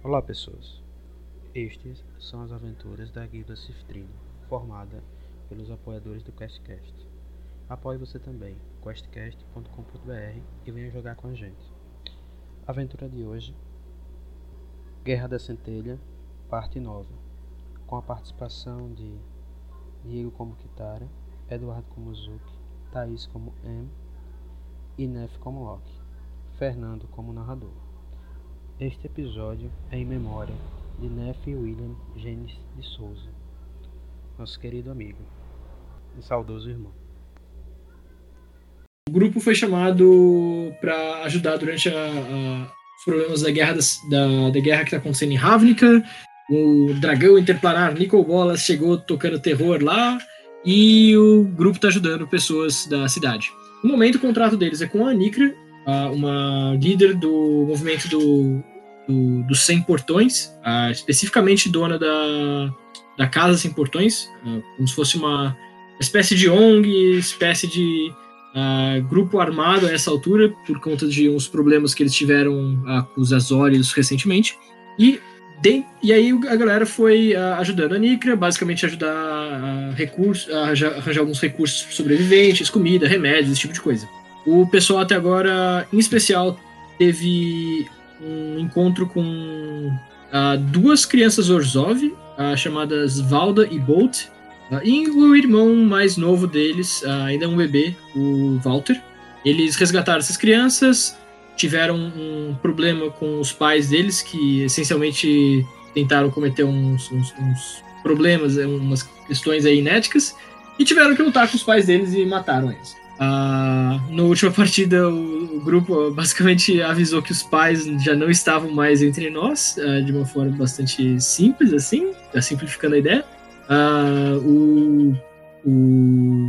Olá pessoas, estes são as aventuras da Guilda Ciftrino, formada pelos apoiadores do QuestCast. Apoie você também, questcast.com.br e venha jogar com a gente. Aventura de hoje, Guerra da Centelha, parte nova, com a participação de Diego como Kitara, Eduardo como Zuki, Thaís como M e Nef como Loki, Fernando como narrador. Este episódio é em memória de Neff William Genes de Souza, nosso querido amigo e saudoso irmão. O grupo foi chamado para ajudar durante os problemas da guerra, da, da guerra que está acontecendo em Ravnica. O dragão interplanar Nicol Bolas chegou tocando terror lá e o grupo está ajudando pessoas da cidade. No momento, o contrato deles é com a Anikra, uma líder do movimento do, do, dos 100 portões, especificamente dona da, da Casa Sem Portões, como se fosse uma espécie de ONG, espécie de uh, grupo armado a essa altura, por conta de uns problemas que eles tiveram uh, com os Azores recentemente. E, de, e aí a galera foi uh, ajudando a Nicra, basicamente ajudar a, recursos, a arranjar alguns recursos sobreviventes, comida, remédios, esse tipo de coisa. O pessoal até agora, em especial, teve um encontro com uh, duas crianças Orzhov, uh, chamadas Valda e Bolt, uh, e o irmão mais novo deles, ainda é um bebê, o Walter. Eles resgataram essas crianças, tiveram um problema com os pais deles, que essencialmente tentaram cometer uns, uns, uns problemas, umas questões aí inéticas, e tiveram que lutar com os pais deles e mataram eles. Uh, na última partida, o, o, grupo basicamente avisou que os pais já não estavam mais entre nós, uh, de uma forma bastante simples, assim, simplificando a ideia. Uh, o, o,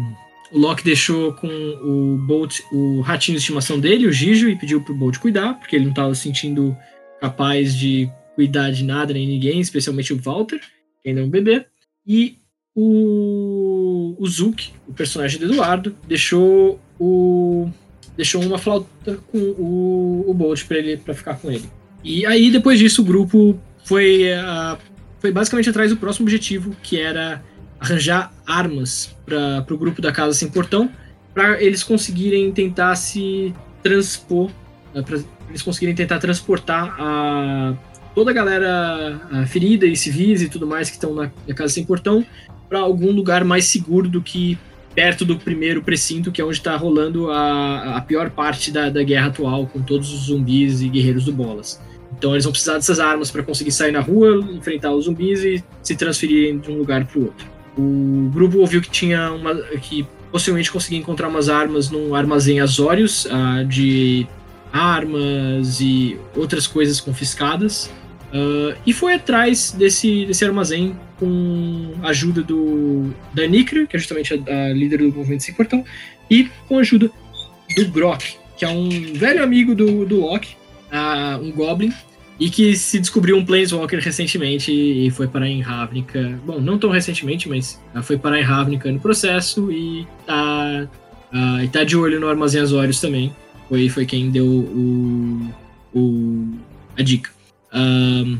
o Loki deixou com o Bolt o ratinho de estimação dele, o Gijo, e pediu pro Bolt cuidar, porque ele não estava se sentindo capaz de cuidar de nada nem ninguém, especialmente o Walter, que ainda é um bebê. E o, o Zuki, o personagem do Eduardo, deixou o deixou uma flauta com o, o Bolt para ele para ficar com ele. E aí depois disso o grupo foi foi basicamente atrás do próximo objetivo, que era arranjar armas para o grupo da Casa Sem Portão, para eles conseguirem tentar se transpor, uh, para eles conseguirem tentar transportar a toda a galera a ferida e civis e tudo mais que estão na, na Casa Sem Portão para algum lugar mais seguro do que perto do primeiro precinto, que é onde está rolando a, a pior parte da, da guerra atual, com todos os zumbis e guerreiros do Bolas. Então eles vão precisar dessas armas para conseguir sair na rua, enfrentar os zumbis e se transferirem de um lugar para o outro. O grupo ouviu que tinha uma que possivelmente conseguia encontrar umas armas num armazém Azorius uh, de armas e outras coisas confiscadas uh, e foi atrás desse, desse armazém com a ajuda do, da Nikra, que é justamente a, a líder do movimento sem portão, e com a ajuda do Grok, que é um velho amigo do, do Loki, uh, um Goblin, e que se descobriu um Planeswalker recentemente e foi parar em Ravnica. Bom, não tão recentemente, mas uh, foi parar em Ravnica no processo e tá, uh, e tá de olho no Armazém Azorius também. Foi, foi quem deu o, o, a dica. Um,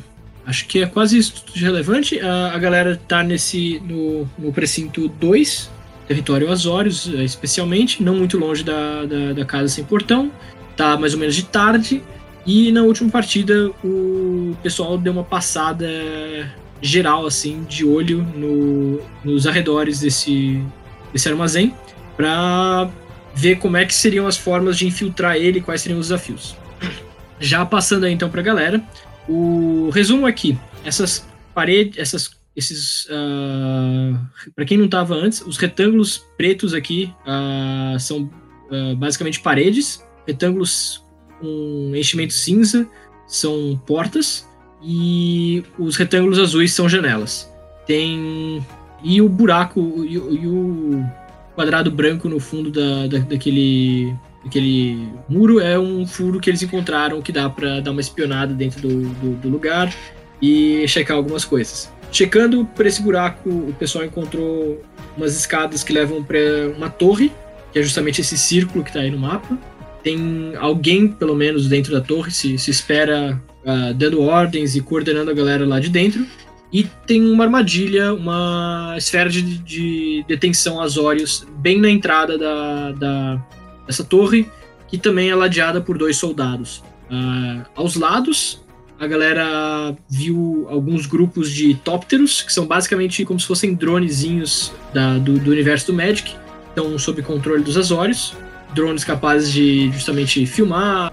Acho que é quase isso tudo de relevante. A, a galera tá nesse no, no precinto 2, território Azores, eh, especialmente, não muito longe da, da, da, casa sem portão. Tá mais ou menos de tarde. E na última partida o pessoal deu uma passada geral, assim, de olho no, nos arredores desse, desse armazém, para ver como é que seriam as formas de infiltrar ele quais seriam os desafios. Já passando aí então para a galera, o resumo aqui, essas paredes, essas, esses, uh, ah, para quem não estava antes, os retângulos pretos aqui uh, são uh, basicamente paredes, retângulos com enchimento cinza são portas e os retângulos azuis são janelas. Tem e o buraco e, e o quadrado branco no fundo da, da, daquele aquele muro é um furo que eles encontraram que dá para dar uma espionada dentro do, do, do, lugar e checar algumas coisas. Checando por esse buraco, o pessoal encontrou umas escadas que levam para uma torre, que é justamente esse círculo que está aí no mapa. Tem alguém, pelo menos, dentro da torre, se, se espera uh, dando ordens e coordenando a galera lá de dentro. E tem uma armadilha, uma esfera de, de detenção Azorius bem na entrada da, da, dessa torre, que também é ladeada por dois soldados. Uh, aos lados, a galera viu alguns grupos de tópteros, que são basicamente como se fossem dronezinhos da, do, do universo do Magic, estão sob controle dos Azorius. Drones capazes de justamente filmar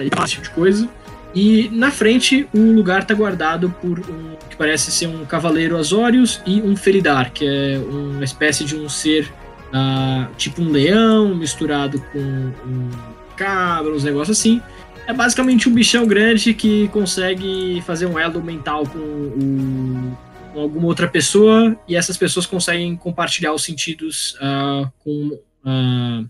esse tipo de coisa. E na frente o lugar está guardado por um que parece ser um cavaleiro Azorius e um Feridar, que é uma espécie de um ser uh, tipo um leão misturado com um cabra, uns negócios assim. É basicamente um bichão grande que consegue fazer um elo mental com, com alguma outra pessoa e essas pessoas conseguem compartilhar os sentidos uh, com. Uh,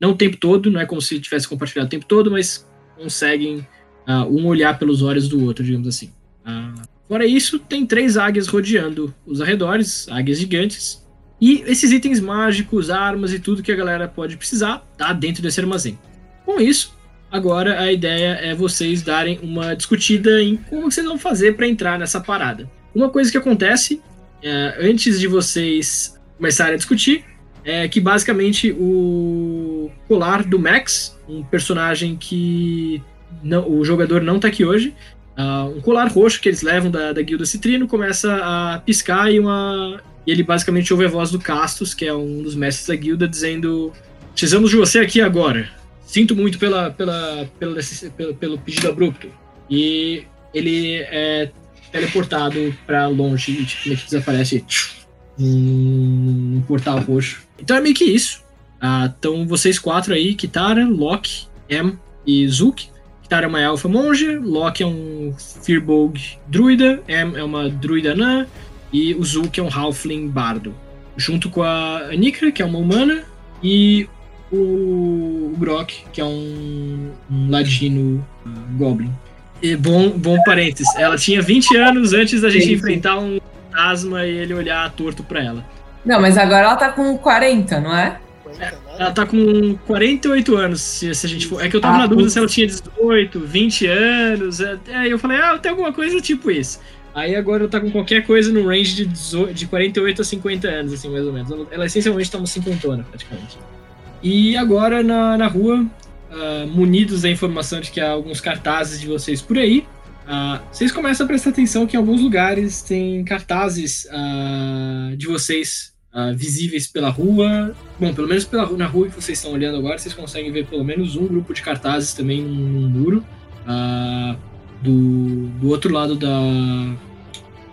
não o tempo todo, não é como se tivesse compartilhado o tempo todo, mas conseguem uh, um olhar pelos olhos do outro, digamos assim. Uh, fora isso, tem três águias rodeando os arredores, águias gigantes. E esses itens mágicos, armas e tudo que a galera pode precisar, tá dentro desse armazém. Com isso, agora a ideia é vocês darem uma discutida em como vocês vão fazer para entrar nessa parada. Uma coisa que acontece é, antes de vocês começarem a discutir é que basicamente o colar do Max, um personagem que não, o jogador não está aqui hoje. Uh, um colar roxo que eles levam da, da guilda Citrino começa a piscar e, uma, e ele basicamente ouve a voz do Castus, que é um dos mestres da guilda, dizendo: Precisamos de você aqui agora. Sinto muito pela, pela, pela, pelo, pelo pedido abrupto. E ele é teleportado para longe e tipo, desaparece um, portal roxo. Então é meio que isso. Uh, então vocês quatro aí, Kitara, Loki, Em e Zook, Kitara é uma elfa monge, Loki é um Firbolg druida, Em é uma druida anã e o Zulk é um halfling bardo. Junto com a Anikra, que é uma humana, e o, o Grok, que é um, um ladino goblin. E bom, bom parênteses, ela tinha 20 anos antes da gente sim, enfrentar um fantasma e ele olhar torto pra ela. Não, mas agora ela tá com 40, não é? É, ela tá com 48 anos, se, se a gente for. É que eu tava ah, na dúvida se ela tinha 18, 20 anos. Aí é, eu falei, ah, tem alguma coisa tipo isso. Aí agora ela tá com qualquer coisa no range de, 18, de 48 a 50 anos, assim, mais ou menos. Ela essencialmente tá uma cinquentona, praticamente. E agora na, na rua, uh, munidos da informação de que há alguns cartazes de vocês por aí, uh, vocês começam a prestar atenção que em alguns lugares tem cartazes uh, de vocês uh, visíveis pela rua. Bom, pelo menos pela, na rua que vocês estão olhando agora, vocês conseguem ver pelo menos um grupo de cartazes também num, muro. Uh, do, do outro lado da.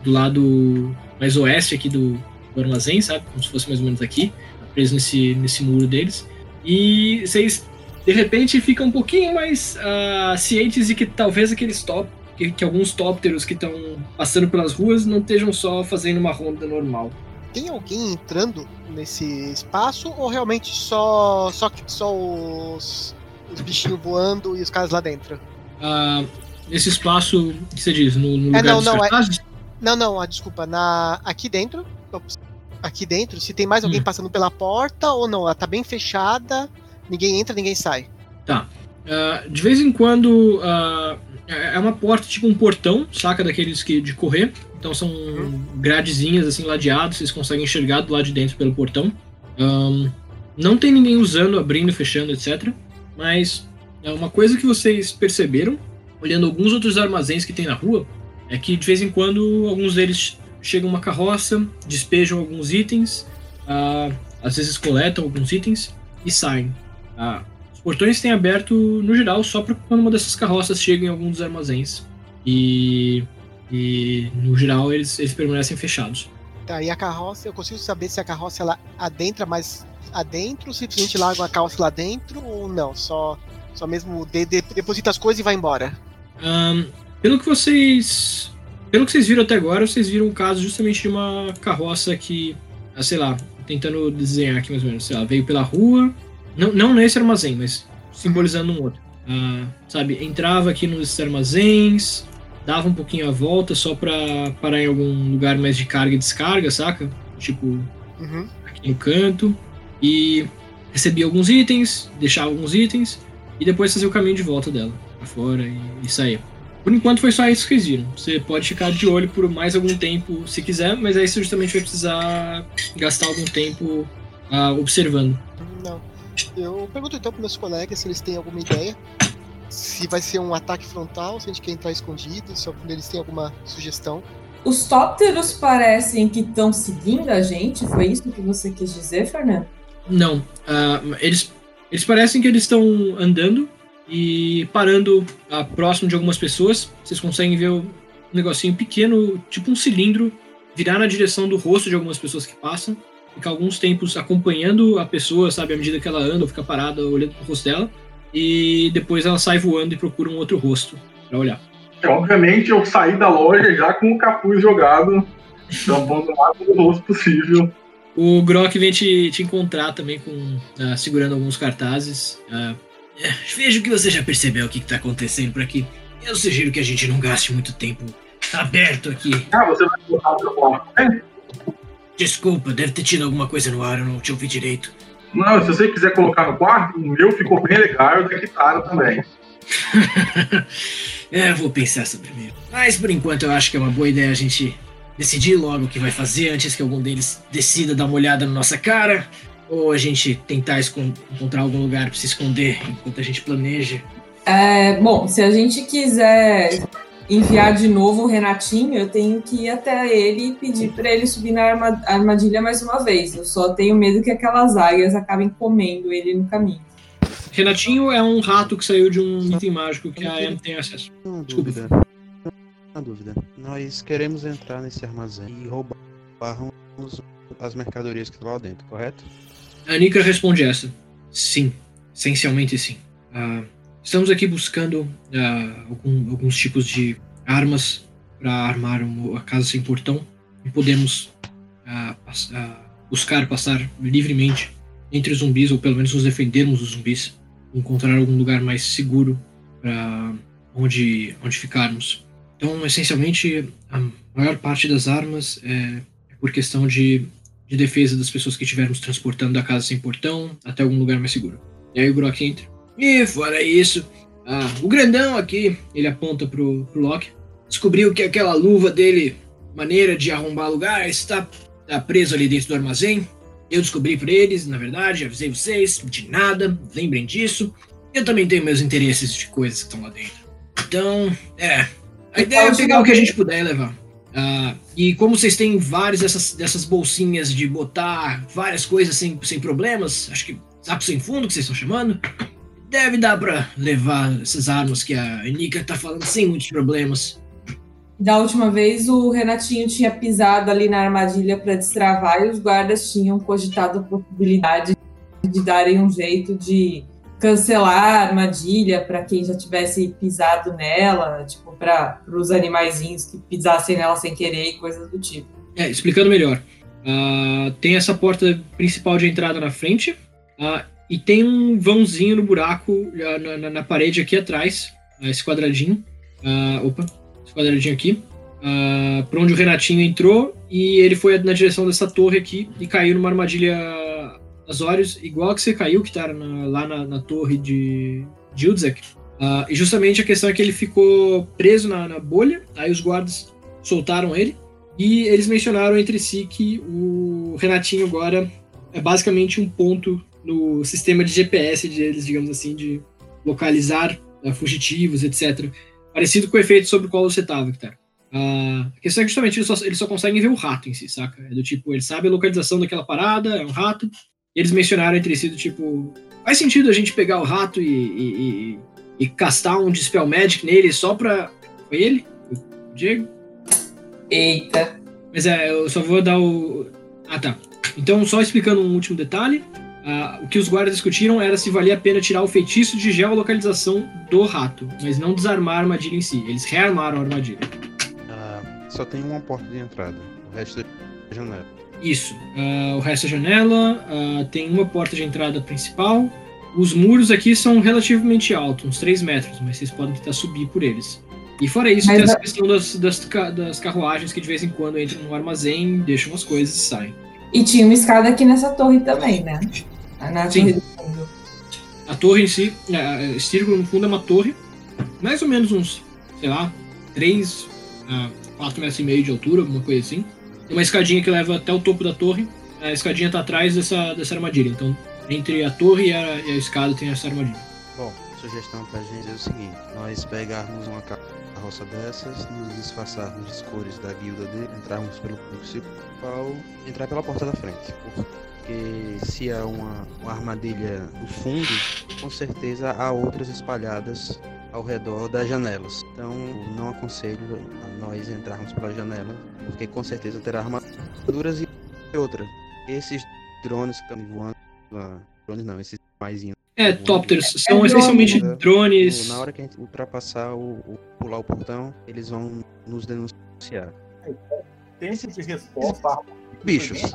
Do lado mais oeste aqui do, do armazém, sabe? Como se fosse mais ou menos aqui, preso nesse, nesse muro deles. E vocês, de repente, ficam um pouquinho mais uh, cientes de que talvez aqueles top. Que, que alguns tópteros que estão passando pelas ruas não estejam só fazendo uma ronda normal tem alguém entrando nesse espaço ou realmente só só, só os, os bichinhos voando e os caras lá dentro? Ah, esse espaço que você diz, no, no é, lugar não, não, é, não, não, ah, desculpa, na, aqui dentro, aqui dentro, se tem mais alguém hum. passando pela porta ou não, ela tá bem fechada, ninguém entra, ninguém sai. Tá. Uh, de vez em quando uh, é uma porta, tipo um portão, saca daqueles que de correr. Então são uhum. gradezinhas assim ladeadas, vocês conseguem enxergar do lado de dentro pelo portão. Um, não tem ninguém usando, abrindo, fechando, etc. Mas é uma coisa que vocês perceberam, olhando alguns outros armazéns que tem na rua, é que de vez em quando alguns deles chegam uma carroça, despejam alguns itens, uh, às vezes coletam alguns itens e saem. Uh, os portões têm aberto no geral só para quando uma dessas carroças chega em algum dos armazéns. E e, no geral, eles, eles permanecem fechados. Tá, e a carroça, eu consigo saber se a carroça ela adentra mais adentro, simplesmente larga a carroça lá dentro ou não? Só, só mesmo de, de, deposita as coisas e vai embora? Um, pelo que vocês. Pelo que vocês viram até agora, vocês viram o caso justamente de uma carroça que, ah, sei lá, tentando desenhar aqui mais ou menos, sei lá, veio pela rua, não, não nesse armazém, mas simbolizando um outro. Uh, sabe, entrava aqui nos armazéns, dava um pouquinho a volta só pra parar em algum lugar mais de carga e descarga, saca? Tipo, uhum. aqui no canto. E recebia alguns itens, deixava alguns itens, e depois fazia o caminho de volta dela, pra fora e, e saía. Por enquanto foi só isso que eles viram. Você pode ficar de olho por mais algum tempo se quiser, mas aí você justamente vai precisar gastar algum tempo ah, observando. Não. Eu pergunto então para meus colegas se eles têm alguma ideia. Se vai ser um ataque frontal, se a gente quer entrar escondido, se eles têm alguma sugestão. Os tópteros parecem que estão seguindo a gente, foi isso que você quis dizer, Fernando? Não. ah, eles, eles parecem que eles estão andando e parando ah, próximo de algumas pessoas. Vocês conseguem ver um negocinho pequeno, tipo um cilindro, virar na direção do rosto de algumas pessoas que passam. Ficar alguns tempos acompanhando a pessoa, sabe, à medida que ela anda ou fica parada olhando pro rosto dela. E depois ela sai voando e procura um outro rosto pra olhar. E, obviamente eu saí da loja já com o capuz jogado, tampando o máximo do rosto possível. O Grok vem te, te encontrar também com ah, segurando alguns cartazes. É, vejo que você já percebeu o que está acontecendo por aqui. Eu sugiro que a gente não gaste muito tempo aberto aqui. Ah, você vai colocar o telefone, né? Desculpa, deve ter tido alguma coisa no ar, eu não te ouvi direito. Não, se você quiser colocar no quarto, o meu ficou bem legal e o da guitarra também. é, vou pensar sobre mim. Mas por enquanto eu acho que é uma boa ideia a gente decidir logo o que vai fazer antes que algum deles decida dar uma olhada na nossa cara. Ou a gente tentar escon- encontrar algum lugar para se esconder enquanto a gente planeja. É, bom, se a gente quiser enviar de novo o Renatinho, eu tenho que ir até ele e pedir para ele subir na arma- armadilha mais uma vez. Eu só tenho medo que aquelas águias acabem comendo ele no caminho. Renatinho é um rato que saiu de um item mágico que a Em tem acesso. Desculpa. dúvida. Uma dúvida. Nós queremos entrar nesse armazém e roubarmos as mercadorias que estão lá dentro, correto? A Nika responde essa. Sim, essencialmente sim. Ah, estamos aqui buscando ah, algum- alguns tipos de armas para armar um- a casa sem portão e podemos pass- ah, buscar passar livremente entre os zumbis, ou pelo menos nos defendermos dos zumbis, encontrar algum lugar mais seguro para onde, onde ficarmos. Então, essencialmente, a maior parte das armas é, é por questão de de defesa das pessoas que estivermos transportando da casa sem portão até algum lugar mais seguro. E aí o Grok entra. E fora isso, ah, o grandão aqui, ele aponta pro, pro Loki, descobriu que aquela luva dele, maneira de arrombar lugar, está, está preso ali dentro do armazém. Eu descobri por eles, na verdade, avisei vocês, de nada, lembrem disso. Eu também tenho meus interesses de coisas que estão lá dentro. Então, é. A ideia é pegar o que a gente puder levar. Ah, e como vocês têm várias dessas, dessas bolsinhas de botar várias coisas sem, sem problemas, acho que saco sem fundo que vocês estão chamando, deve dar pra levar essas armas que a Nika tá falando sem muitos problemas. Da última vez, o Renatinho tinha pisado ali na armadilha para destravar e os guardas tinham cogitado a possibilidade de darem um jeito de cancelar a armadilha para quem já tivesse pisado nela, tipo, para os animaizinhos que pisassem nela sem querer e coisas do tipo. É, explicando melhor. ah, tem essa porta principal de entrada na frente ah, e tem um vãozinho no buraco ah, na, na- na parede aqui atrás, ah, esse quadradinho. Ah, opa, esse quadradinho aqui. ah, por onde o Renatinho entrou e ele foi na direção dessa torre aqui e caiu numa armadilha Azorius, igual que você caiu, que tá na- lá na, na torre de, Udzek. Ah, e justamente a questão é que ele ficou preso na, na bolha, aí os guardas soltaram ele. E eles mencionaram entre si que o Renatinho agora é basicamente um ponto no sistema de GPS deles, digamos assim, de localizar eh, fugitivos, etc. Parecido com o efeito sobre o qual você estava, Victor. A questão é que justamente eles só, eles só conseguem ver o rato em si, saca? É do tipo, ele sabe a localização daquela parada, é um rato. E eles mencionaram entre si do tipo, faz sentido a gente pegar o rato e, e, e, e castar um Dispel Magic nele só pra. Foi ele? O Diego? Eita. Mas é, eu só vou dar o. Ah, tá. Então, só explicando um último detalhe. Ah, o que os guardas discutiram era se valia a pena tirar o feitiço de geolocalização do rato, mas não desarmar a armadilha em si. Eles rearmaram a armadilha. Ah, só tem uma porta de entrada, o resto é janela. Isso. Ah, o resto é janela, tem uma porta de entrada principal. Os muros aqui são relativamente altos, uns 3 metros, mas vocês podem tentar subir por eles. E fora isso, Mas tem a- essa questão das, das, das carruagens que de vez em quando entram no armazém, deixam as coisas e saem. E tinha uma escada aqui nessa torre também, né? Na Sim. torre do fundo. A torre em si, é, esse círculo no fundo é uma torre, mais ou menos uns sei lá, 3 a 4 metros e meio de altura, alguma coisa assim. Tem uma escadinha que leva até o topo da torre. A escadinha tá atrás dessa, dessa armadilha. Então, entre a torre e a, e a escada tem essa armadilha. Bom, sugestão pra gente é o seguinte: nós pegarmos uma carroça dessas, nos disfarçarmos de cores da guilda dele, entrarmos pelo principal, entrar pela porta da frente. Porque se há uma, uma armadilha no fundo, com certeza há outras espalhadas ao redor das janelas. Então, não aconselho a nós entrarmos pela janela, porque com certeza terá armaduras e outra. Esses drones que estão voando, ah, drones não, esses maisinhos. É, topters, são essencialmente drones. Na hora que a gente ultrapassar o, o pular o portão, eles vão nos denunciar. Tempo de resposta. Bichos.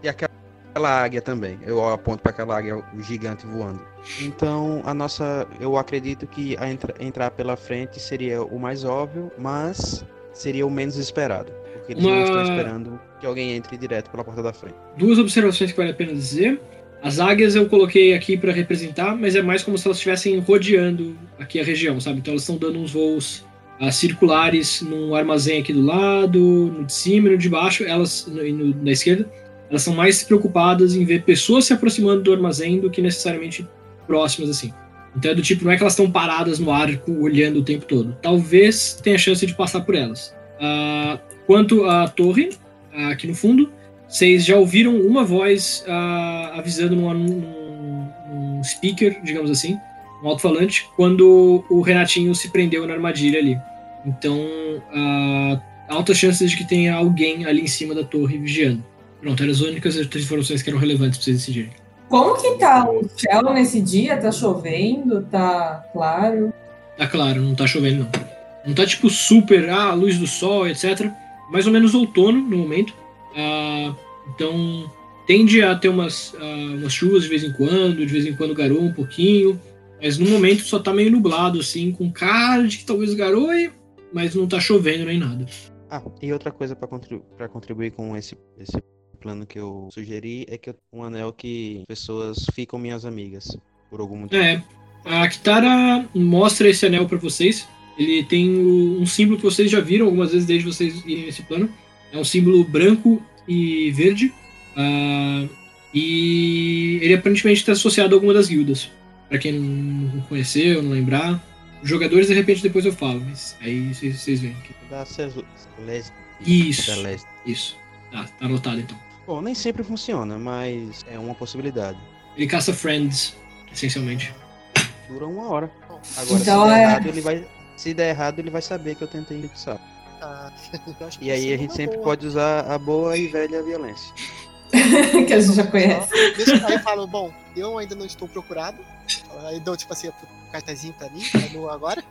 E aquela aquela águia também. Eu aponto para aquela águia gigante voando. Então, a nossa, eu acredito que a entra, entrar pela frente seria o mais óbvio, mas seria o menos esperado, porque eles Uma... não estão esperando que alguém entre direto pela porta da frente. Duas observações que vale a pena dizer. As águias eu coloquei aqui para representar, mas é mais como se elas estivessem rodeando aqui a região, sabe? Então elas estão dando uns voos uh, circulares num armazém aqui do lado, no de cima e no de baixo, elas no, no, na esquerda elas são mais preocupadas em ver pessoas se aproximando do armazém do que necessariamente próximas assim. Então é do tipo, não é que elas estão paradas no arco olhando o tempo todo. Talvez tenha chance de passar por elas. Uh, quanto à torre, uh, aqui no fundo, vocês já ouviram uma voz uh, avisando num, num, speaker, digamos assim, um alto-falante, quando o Renatinho se prendeu na armadilha ali. Então, altas chances de que tenha alguém ali em cima da torre vigiando. Pronto, eram as únicas informações que eram relevantes para vocês decidirem. Como que tá o céu nesse dia? Tá chovendo? Tá claro? Tá claro, não tá chovendo não. Não tá tipo super, ah, luz do sol, etc. Mais ou menos outono no momento. Ah, então tende a ter umas, ah, umas chuvas de vez em quando, de vez em quando garoa um pouquinho. Mas no momento só tá meio nublado, assim, com cara de que talvez garoe, mas não tá chovendo nem nada. Ah, e outra coisa para contribu contribuir com esse, esse plano que eu sugeri é que eu um anel que pessoas ficam minhas amigas por algum motivo. É, a Kitara mostra esse anel para vocês. Ele tem um símbolo que vocês já viram algumas vezes desde vocês irem nesse plano. É um símbolo branco e verde. Uh, e ele aparentemente está associado a alguma das guildas. Para quem não conheceu, não lembrar. Os jogadores, de repente, depois eu falo, mas aí vocês veem. Da Celeste. Isso. Isso. Tá, tá anotado então. Bom, nem sempre funciona, mas é uma possibilidade. Ele caça friends, essencialmente. Dura uma hora. Agora, Então, se, der é- errado, ele vai, se der errado, ele vai saber que eu tentei fixar. Ah, E aí isso é a gente sempre boa. pode usar a boa e velha violência. que a gente já conhece. Deixa aí eu falo, bom, eu ainda não estou procurado. Aí dou tipo assim, um cartazinho pra mim, agora.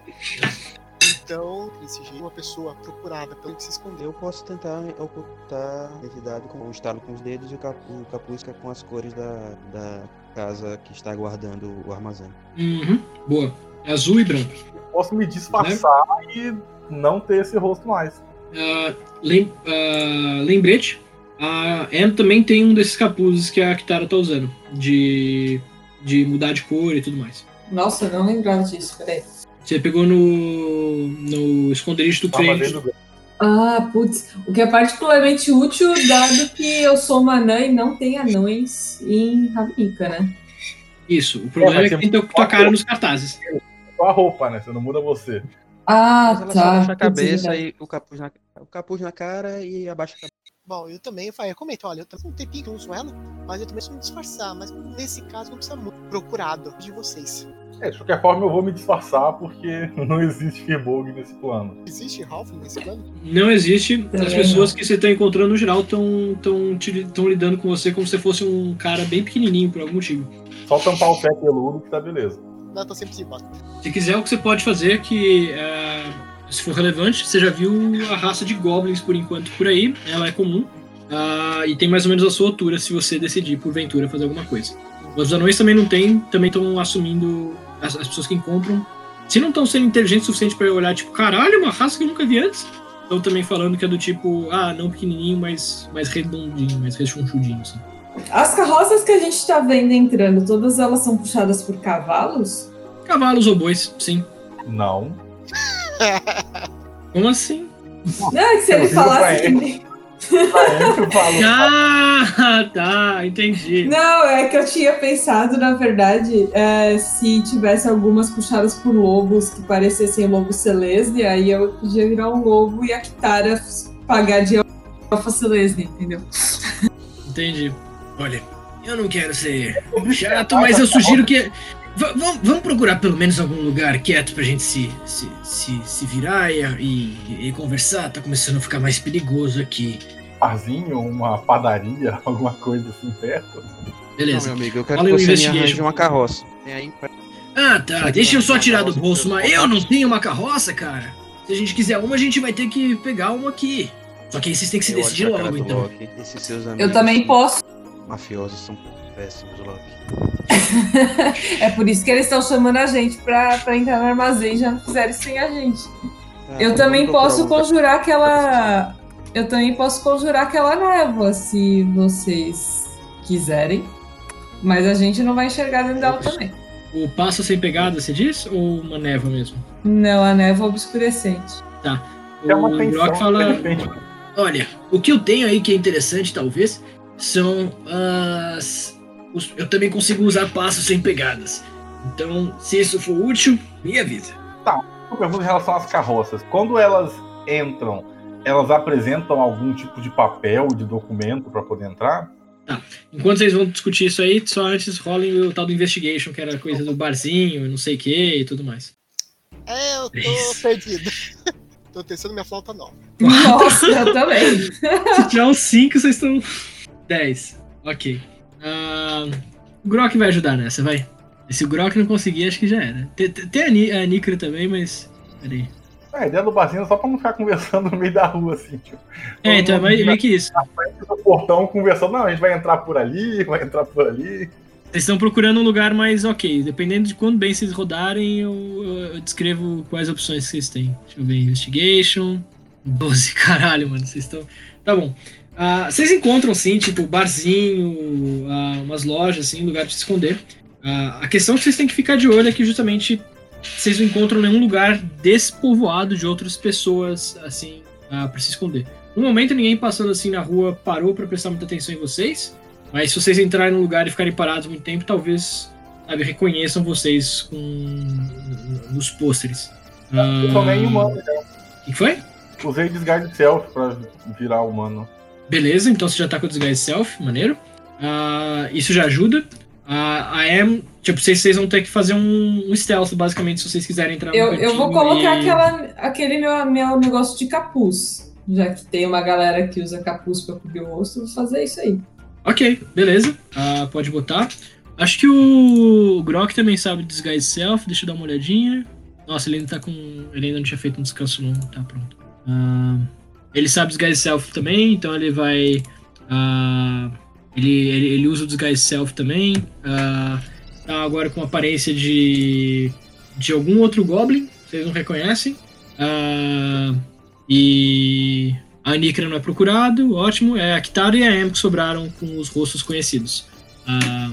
Então, desse jeito, uma pessoa procurada pelo que se escondeu. Eu posso tentar ocultar a identidade com o estalo com os dedos e o, cap, o capuz com as cores da, da casa que está guardando o armazém. Uhum, boa. É azul e branco. Posso me disfarçar e não ter esse rosto mais. Ah, lem- ah, lembrete, a Anne também tem um desses capuzes que a Kitara tá usando. De, de mudar de cor e tudo mais. Nossa, eu não lembrava disso, peraí. Você pegou no, no esconderijo do crente. Ah, putz. O que é particularmente útil, dado que eu sou uma anã e não tem anões em Ravnica, né? Isso. O problema É, é, que tem tua, tua cara nos cartazes. Só a roupa, né? Você não muda você. Ah, Mas ela só tá. abaixa a Putz, cabeça e o capuz, na, o capuz na cara e abaixa a cabeça. Bom, eu também eu falei, eu comento, olha, eu também um tempinho que eu uso ela, mas eu também sou me disfarçar. Mas nesse caso não precisa muito procurado de vocês. É, de qualquer forma, eu vou me disfarçar porque não existe Firbolg nesse plano. Existe Ralph nesse plano? Não existe. As Também pessoas que você tá encontrando no geral estão tão, te- tão lidando com você como se você fosse um cara bem pequenininho por algum motivo. Só tampar o pé peludo que tá beleza. Não, tô sempre. Se quiser, o que você pode fazer é que, é, se for relevante, você já viu a raça de goblins por enquanto por aí, ela é comum, ah, e tem mais ou menos a sua altura se você decidir, porventura, fazer alguma coisa. Os anões também não tem, também estão assumindo, as, as pessoas que encontram, se não estão sendo inteligentes o suficiente para olhar, tipo, caralho, uma raça que eu nunca vi antes, estão também falando que é do tipo, ah, não pequenininho, mas mais redondinho, mais rechonchudinho, assim. As carroças que a gente tá vendo entrando, todas elas são puxadas por cavalos? Cavalos ou bois, sim. Não. Como assim? Não, é que se ele falasse que. Ah, tá, entendi. Não, é que eu tinha pensado, na verdade, é, se tivesse algumas puxadas por lobos que parecessem lobo celeste, aí eu podia virar um lobo e a Kitara pagar de alfa celeste, entendeu? Entendi. Olha, eu não quero ser chato, mas eu sugiro que. Vam- vamos procurar pelo menos algum lugar quieto pra gente se, se, se, se virar e, e- e conversar. Tá começando a ficar mais perigoso aqui. Barzinho, uma padaria, alguma coisa assim perto. Não, Beleza. meu amigo, eu quero que você me arranje uma carroça. Tem aí pra- Ah, tá. Deixa eu só tirar do bolso, mas eu não tenho uma carroça, cara. Se a gente quiser uma, a gente vai ter que pegar uma aqui. Só que aí vocês têm que se Eu decidir logo, então. Loki. Esses seus amigos Eu também posso. mafiosos são péssimos, Loki. É por isso que eles estão chamando a gente pra, pra entrar no armazém e já não fizeram isso sem a gente. Ah, Eu também posso conjurar aquela. Eu também posso conjurar aquela névoa, se vocês quiserem. Mas a gente não vai enxergar dentro dela também. O passo sem pegada, você diz? Ou uma névoa mesmo? Não, a névoa obscurecente. É uma o tensão, Brock fala. Olha, o que eu tenho aí que é interessante, talvez, são as. os- eu também consigo usar passos sem pegadas. Então, se isso for útil, me avisa. Eu pergunto em relação às carroças. Quando elas entram, elas apresentam algum tipo de papel, de documento para poder entrar? Enquanto vocês vão discutir isso aí, só antes rolem o tal do investigation, que era coisa do barzinho, não sei o que e tudo mais. É, eu tô Isso. perdido. tô testando minha flauta nova. Nossa, eu também. Se tiver uns 5, vocês estão. 10. Ok. Ah, o Grok vai ajudar nessa, vai. E se o Grok não conseguir, acho que já era. Tem, tem a, a Nikra também, mas. Peraí. É, ideia do barzinho é só pra não ficar conversando no meio da rua, assim, tipo. É, então é meio que isso. na frente do portão conversando, não, a gente vai entrar por ali, vai entrar por ali. Vocês estão procurando um lugar mais ok. Dependendo de quando bem vocês rodarem, eu, eu- eu descrevo quais opções vocês têm. Deixa eu ver. Investigation. 12, caralho, mano. Vocês estão. Tá bom. Ah, vocês encontram, sim, tipo, barzinho, ah, umas lojas, assim, lugar de se esconder. Ah, a questão que vocês têm que ficar de olho é que justamente vocês não encontram nenhum lugar despovoado de outras pessoas, assim, ah, para se esconder. No momento, ninguém passando assim na rua parou para prestar muita atenção em vocês. Mas se vocês entrarem no lugar e ficarem parados muito tempo, talvez sabe, reconheçam vocês com nos pôsteres. Ah, Eu tomei humano, O que foi? usei Disguise Self pra virar humano. Beleza, então você já tá com o Disguise Self, maneiro. Ah, isso já ajuda. Ah, a tipo, vocês, vocês vão ter que fazer um, um stealth, basicamente, se vocês quiserem entrar Eu, no eu vou colocar e- aquela, aquele meu, meu negócio de capuz. Já que tem uma galera que usa capuz pra cobrir o rosto, vou fazer isso aí. Ok, beleza. Ah, pode botar. Acho que o Grok também sabe Disguise Self, deixa eu dar uma olhadinha. Nossa, ele ainda tá com. Ele ainda não tinha feito um descanso longo, tá pronto. Ah, ele sabe Disguise Self também, então ele vai. ah, ele, ele, ele usa o Disguise Self também. ah, tá agora com aparência de. de algum outro Goblin, vocês não reconhecem. Ah, e. A Nikra não é procurado, ótimo. É a Kitara e a Em que sobraram com os rostos conhecidos. Ah,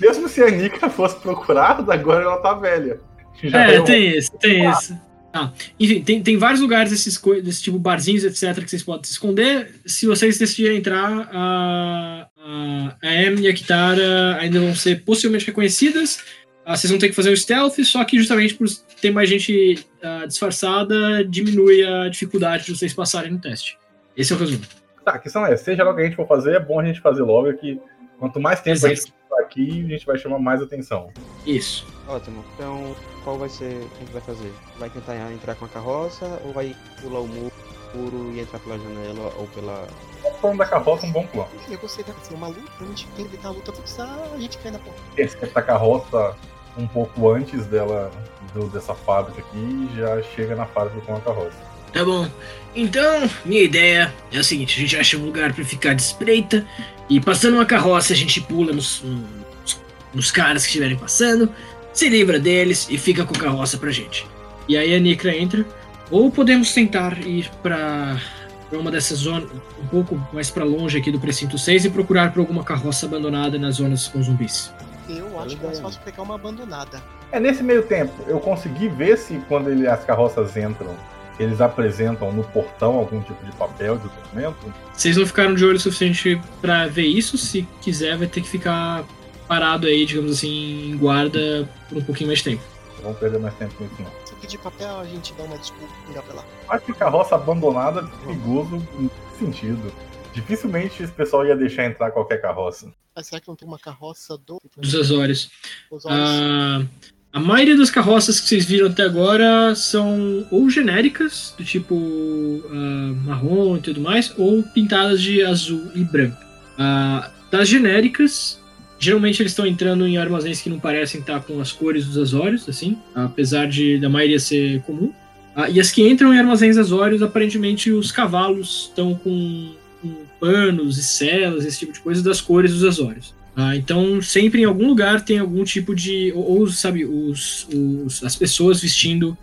Mesmo se a Nika fosse procurada, agora ela tá velha. Já é, tem isso, tem isso. Ah, enfim, tem, tem vários lugares desses desse tipo barzinhos, etc, que vocês podem se esconder. Se vocês decidirem entrar, a, a, a Em e a Kitara ainda vão ser possivelmente reconhecidas. Ah, vocês vão ter que fazer o stealth, só que justamente por ter mais gente ah, disfarçada, diminui a dificuldade de vocês passarem no teste. Esse é o resumo. Tá, a questão é, seja lá o que a gente for fazer, é bom a gente fazer logo, que quanto mais tempo a gente Exato. ficar aqui, a gente vai chamar mais atenção. Isso. Ótimo. Então, qual vai ser. O que a gente vai fazer? Vai tentar entrar com a carroça ou vai pular o muro e entrar pela janela ou pela. Falando da carroça, um bom plano. Eu gostei de fazer uma luta, a gente tem que evitar a luta fixar, a gente cai na porta. Essa carroça um pouco antes dela, do- dessa fábrica aqui, já chega na fábrica com a carroça. Tá bom. Então, minha ideia é o seguinte: a gente acha um lugar pra ficar de espreita e passando uma carroça a gente pula nos, nos, nos caras que estiverem passando, se livra deles e fica com a carroça pra gente. E aí a Nikra entra. Ou podemos tentar ir pra, pra uma dessas zonas, um pouco mais pra longe aqui do precinto 6 e procurar por alguma carroça abandonada nas zonas com zumbis. Eu acho que é mais fácil pegar uma abandonada. É nesse meio tempo, eu consegui ver se quando ele, as carroças entram, eles apresentam no portão algum tipo de papel, de documento. Vocês não ficaram de olho o suficiente pra ver isso. Se quiser, vai ter que ficar parado aí, digamos assim, em guarda por um pouquinho mais de tempo. Vamos perder mais tempo com isso, não. Se pedir papel, a gente dá uma desculpa e pra lá. Acho que carroça abandonada é perigoso em sentido. Dificilmente esse pessoal ia deixar entrar qualquer carroça. Mas será que não tem uma carroça do. Dos Azores. Os olhos? Ah, a maioria das carroças que vocês viram até agora são ou genéricas, do tipo ah, marrom e tudo mais, ou pintadas de azul e branco. Ah, das genéricas, geralmente eles estão entrando em armazéns que não parecem estar com as cores dos Azores, assim, apesar de da maioria ser comum. Ah, e as que entram em armazéns Azórios, aparentemente os cavalos estão com, com panos e celas, esse tipo de coisa, das cores dos Azórios. Ah, então, sempre em algum lugar tem algum tipo de. Ou, ou, sabe, os, os- as pessoas vestindo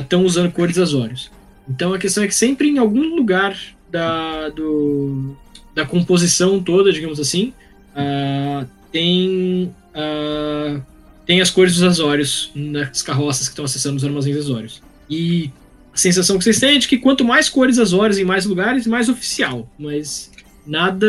estão usando cores Azórios. Então a questão é que sempre em algum lugar da, do, da composição toda, digamos assim, ah, tem, ah, tem as cores dos Azórios nas carroças que estão acessando os armazéns Azórios. E a sensação que vocês têm é de que quanto mais cores Azórios em mais lugares, mais oficial. Mas nada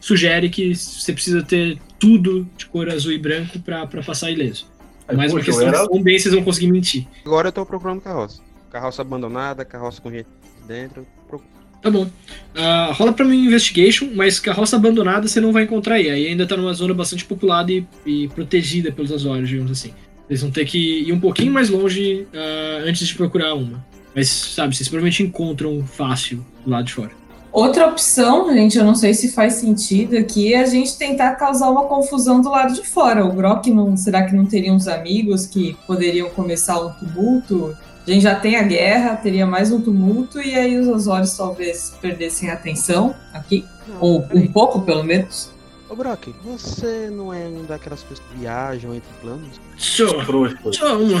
sugere que você precisa ter tudo de cor azul e branco pra pra passar ileso. Aí, Mais uma questão era- de quão bem vocês vão conseguir mentir. Agora eu tô procurando carroça. Carroça abandonada, carroça com gente dentro. Pro- Tá bom. Ah, rola pra mim investigation, mas carroça abandonada você não vai encontrar aí. Aí ainda tá numa zona bastante populada e, e protegida pelos Azores, digamos assim. Vocês vão ter que ir um pouquinho mais longe ah, antes de procurar uma. Mas, sabe, vocês provavelmente encontram fácil do lado de fora. Outra opção, gente, eu não sei se faz sentido aqui, é a gente tentar causar uma confusão do lado de fora. O Brock, não, será que não teria uns amigos que poderiam começar um tumulto? A gente já tem a guerra, teria mais um tumulto, e aí os Azores talvez perdessem a atenção aqui. Não, Ou um pouco, pelo menos. Ô Brock, você não é um daquelas pessoas que viajam entre planos? Só, Trouxa. só uma.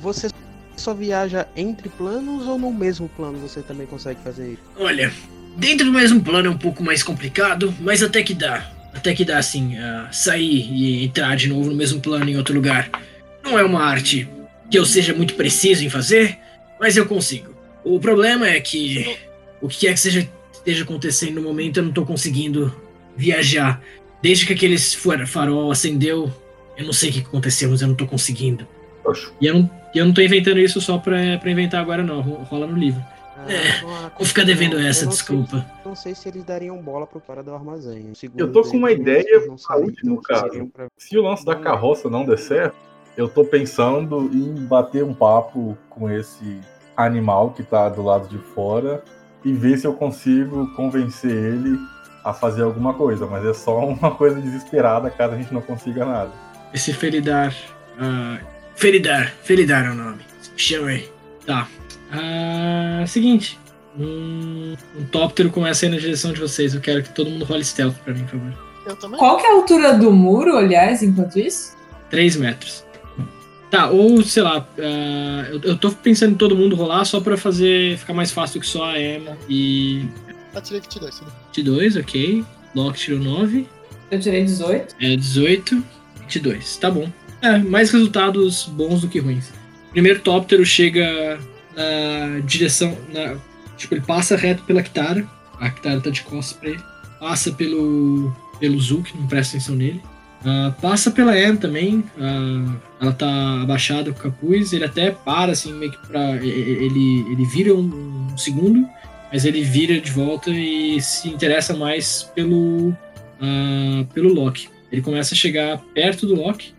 Você só viaja entre planos ou no mesmo plano você também consegue fazer isso? Olha, dentro do mesmo plano é um pouco mais complicado, mas até que dá. Até que dá, assim, ah, sair e entrar de novo no mesmo plano em outro lugar. Não é uma arte que eu seja muito preciso em fazer, mas eu consigo. O problema é que o que quer que seja esteja acontecendo no momento, eu não tô conseguindo viajar. Desde que aquele far- farol acendeu, eu não sei o que aconteceu, mas eu não tô conseguindo. E eu não, eu não tô inventando isso só pra, pra inventar agora, não. Ro- Rola no livro. É, uma Vou ficar devendo essa, Eu não sei- desculpa. Não sei se eles dariam bola pro cara do armazém. Eu tô com uma ideia pra último caso. Se o lance da carroça não der certo, eu tô pensando em bater um papo com esse animal que tá do lado de fora e ver se eu consigo convencer ele a fazer alguma coisa. Mas é só uma coisa desesperada caso a gente não consiga nada. Esse Feridar. ah, Feridar, Feridar é o nome. Chama aí. Tá. Ah, seguinte. Um, um tóptero começa a ir na direção de vocês. Eu quero que todo mundo role stealth pra mim, por favor. Eu também. Qual que é a altura do muro, aliás, enquanto isso? 3 metros. Tá, ou sei lá, ah, eu, eu tô pensando em todo mundo rolar só pra fazer ficar mais fácil que só a Emma e Eu tirei 22, tudo. 22, ok. Locke tirou 9. Eu tirei 18. É 18, 22. Tá bom. É, mais resultados bons do que ruins. Primeiro tóptero chega na direção. Na, tipo, ele passa reto pela Kitara. A Kitara tá de costas pra ele. Passa pelo. pelo Zulk, não presta atenção nele. Ah, passa pela Anne também. ah, ela tá abaixada com o capuz. Ele até para, assim, meio que pra. Ele, ele vira um, um segundo, mas ele vira de volta e se interessa mais pelo. ah, pelo Loki. Ele começa a chegar perto do Loki,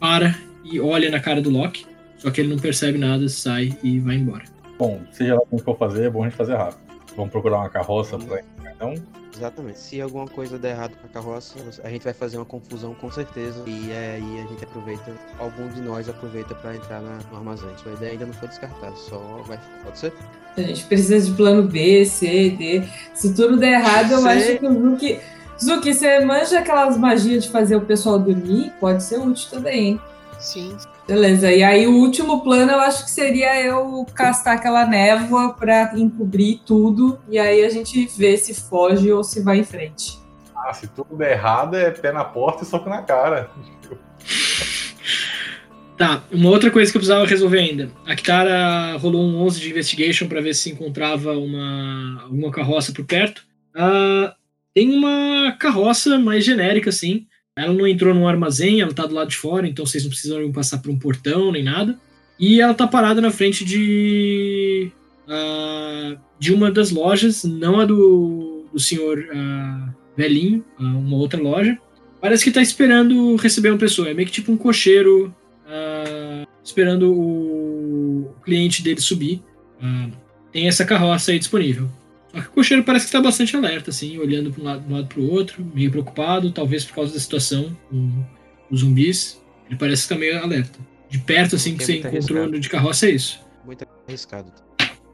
para e olha na cara do Loki. Só que ele não percebe nada, sai e vai embora. Bom, seja lá como for fazer, é bom a gente fazer rápido. Vamos procurar uma carroça pra então. Exatamente. Se alguma coisa der errado com a carroça, a gente vai fazer uma confusão com certeza. E aí a gente aproveita, algum de nós aproveita pra entrar na- no armazém. Sua ideia ainda não foi descartada, só vai. Pode ser? A gente precisa de plano B, C, D. Se tudo der errado, eu C. acho que o Zuki. Zuki, você manja aquelas magias de fazer o pessoal dormir? Pode ser útil também, hein? Sim. Beleza, e aí o último plano eu acho que seria eu castar aquela névoa pra encobrir tudo, e aí a gente vê se foge ou se vai em frente. Ah, se tudo der errado, é pé na porta e soco na cara. Tá, uma outra coisa que eu precisava resolver ainda. A Kitara rolou um 11 de investigation para ver se encontrava uma, uma carroça por perto. Ah, tem uma carroça mais genérica, assim. Ela não entrou num armazém, ela tá do lado de fora, então vocês não precisam passar por um portão nem nada. E ela tá parada na frente de. ah, de uma das lojas, não a do, do senhor ah, velhinho, ah, uma outra loja. Parece que tá esperando receber uma pessoa. É meio que tipo um cocheiro esperando o cliente dele subir. Tem essa carroça aí disponível. O cocheiro parece que tá bastante alerta, assim, olhando para um lado, um lado pro outro, meio preocupado, talvez por causa da situação com os zumbis. Ele parece que tá meio alerta. De perto, assim, que É você encontrou arriscado. de carroça é isso. Muito arriscado.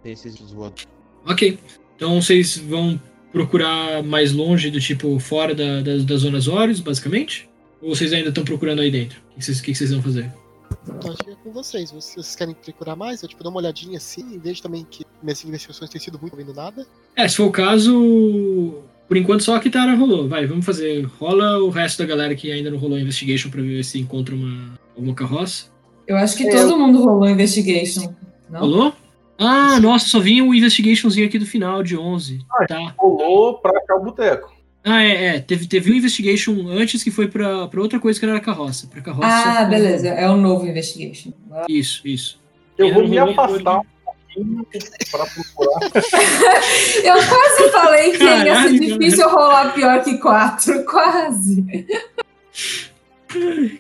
Tem esses voadores. Ok. Então vocês vão procurar mais longe, do tipo fora da, das, das zonas Horus, basicamente? Ou vocês ainda estão procurando aí dentro? O que vocês, o que vocês vão fazer? Então acho que é com vocês. Vocês, querem procurar mais? Eu tipo, dou uma olhadinha assim e vejo também que minhas investigações têm sido muito vendo nada. É, se for o caso, por enquanto só a Kitara rolou. Vai, vamos fazer. Rola o resto da galera que ainda não rolou a investigation pra ver se encontra uma, alguma carroça. Eu acho que todo mundo rolou investigation. Não? Rolou? Ah, nossa, só vinha o investigationzinho aqui do final de 11. Tá. Rolou pra achar o boteco. Ah, é, é. Teve, teve um investigation antes que foi pra, pra outra coisa que não era carroça. Pra carroça. Ah, beleza. É o novo investigation. Isso, isso. Eu vou me afastar um pouquinho pra procurar. Eu quase falei que ia Caralho, ser difícil rolar pior que quatro. Quase.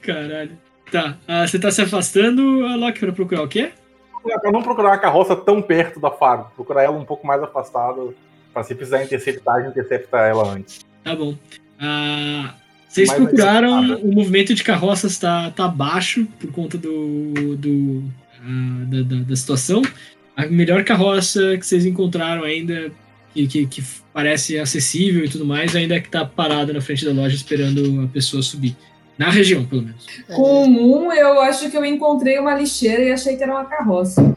Caralho. Tá, ah, você tá se afastando, a Loki, pra procurar o quê? Pra não procurar uma carroça tão perto da Faro, procurar ela um pouco mais afastada, pra se precisar interceptar, interceptar ela antes. Tá bom. Ah, vocês Mais procuraram, o movimento de carroças tá, tá baixo por conta do, do ah, da, da, da situação. A melhor carroça que vocês encontraram ainda, que, que, que parece acessível e tudo mais, ainda é que tá parada na frente da loja esperando a pessoa subir. Na região, pelo menos. É, Com um, eu acho que eu encontrei uma lixeira e achei que era uma carroça.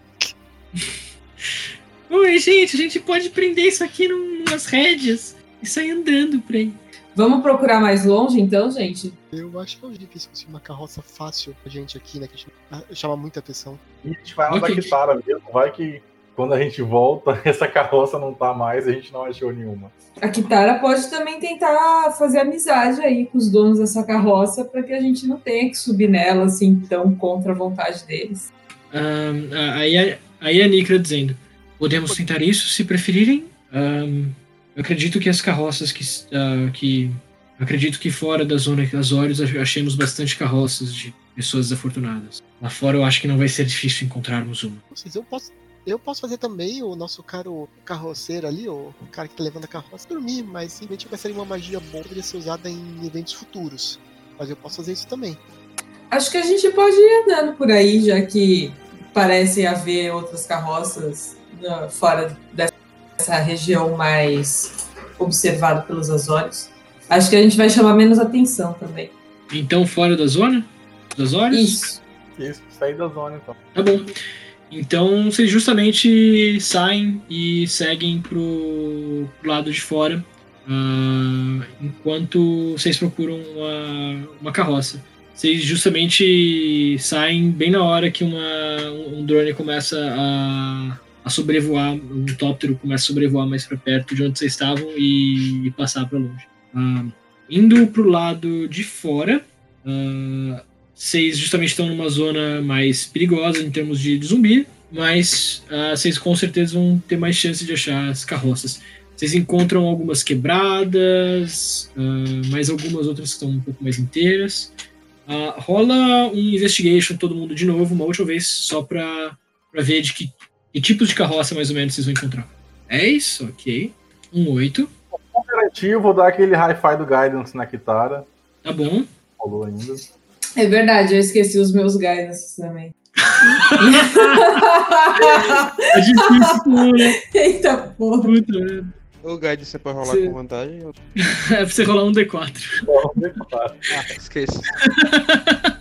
Oi, gente, a gente pode prender isso aqui num- numas rédeas e sair andando por aí. Vamos procurar mais longe, então, gente? Eu acho que é difícil conseguir uma carroça fácil pra gente aqui, né? Que a gente ah, chama muita atenção. E a gente vai lá Ok. da Kitara mesmo, vai que quando a gente volta, essa carroça não tá mais, a gente não achou nenhuma. A Kitara pode também tentar fazer amizade aí com os donos dessa carroça para que a gente não tenha que subir nela assim tão contra a vontade deles. A- aí, a- aí a Nikra dizendo: Podemos tentar isso se preferirem. Ahn, eu acredito que as carroças que. ah, que acredito que fora da zona das ach- achemos bastante carroças de pessoas desafortunadas. Lá fora eu acho que não vai ser difícil encontrarmos uma. Vocês, eu posso. Eu posso fazer também o nosso caro carroceiro ali, o cara que tá levando a carroça, dormir, mas simplesmente vai ser uma magia boa, poderia ser usada em eventos futuros. Mas eu posso fazer isso também. Acho que a gente pode ir andando por aí, já que parece haver outras carroças ah, fora dessa região mais observada pelos Azores. Acho que a gente vai chamar menos atenção também. Então, fora da zona? Das Órios? Isso. Isso, sair da zona então. Tá bom. Então vocês justamente saem e seguem pro, pro lado de fora, ah, enquanto vocês procuram uma, uma carroça. Vocês justamente saem bem na hora que uma, um drone começa a sobrevoar, um tóptero começa a sobrevoar mais para perto de onde vocês estavam e, e passar para longe. Ah, indo pro lado de fora, ah, vocês justamente estão numa zona mais perigosa em termos de zumbi, mas ah, vocês com certeza vão ter mais chance de achar as carroças. Vocês encontram algumas quebradas, ah, mais algumas outras que estão um pouco mais inteiras. Ah, rola um investigation todo mundo de novo, uma última vez, só pra ver de que, que tipos de carroça mais ou menos vocês vão encontrar. 10, ok. Um 8, Cooperativo, vou dar aquele hi-fi do Guidance na Kitara. tá bom. Falou ainda. É verdade, eu esqueci os meus guidance também. É difícil, né? Eita porra. Puta. O guide você pode rolar Sim. com vantagem. eu- É pra você rolar um D4. Ah, esqueça.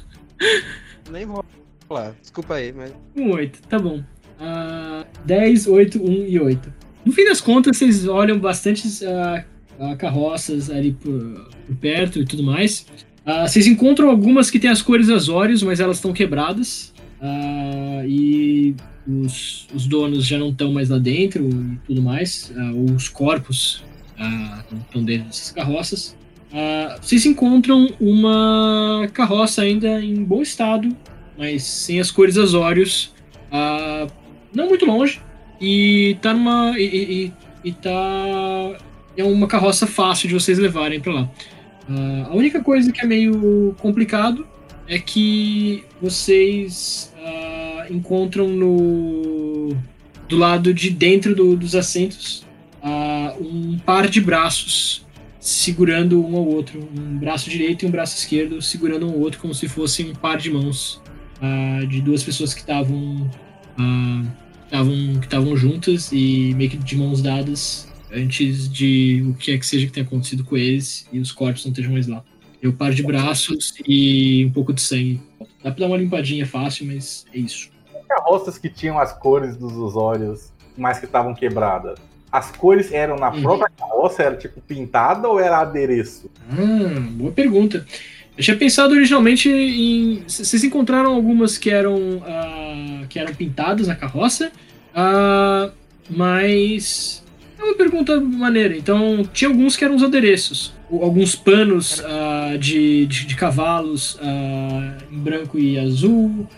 Nem vou rolar. Desculpa aí, mas. Um 8, tá bom. Ah, 10, 8, 1 e 8. No fim das contas, vocês olham bastante uh, carroças ali por, por, perto e tudo mais. Uh, vocês encontram algumas que têm as cores azórios, mas elas estão quebradas. Uh, e os, os, donos já não estão mais lá dentro e tudo mais. Uh, os corpos estão dentro dessas carroças. vocês encontram uma carroça ainda em bom estado, mas sem as cores azórios. Não muito longe. E tá numa. E, e, e tá. É uma carroça fácil de vocês levarem para lá. Uh, a única coisa que é meio complicado é que vocês uh, encontram no do lado de dentro do, dos assentos uh, um par de braços segurando um ao outro, um braço direito e um braço esquerdo segurando um ao outro como se fosse um par de mãos de duas pessoas que estavam que estavam juntas e meio que de mãos dadas antes de o que é que seja que tenha acontecido com eles e os corpos não estejam mais lá. Eu paro de braços e um pouco de sangue. Dá pra dar uma limpadinha fácil, mas é isso. Carroças que tinham as cores dos olhos, mas que estavam quebradas. As cores eram na uhum. própria carroça? Era tipo pintada ou era adereço? Hum, boa pergunta. Eu tinha pensado originalmente em. Vocês encontraram algumas que eram, uh, que eram pintadas na carroça, uh, mas é uma pergunta maneira. Então, tinha alguns que eram os adereços. Alguns panos uh, de, de, de, cavalos em branco e azul.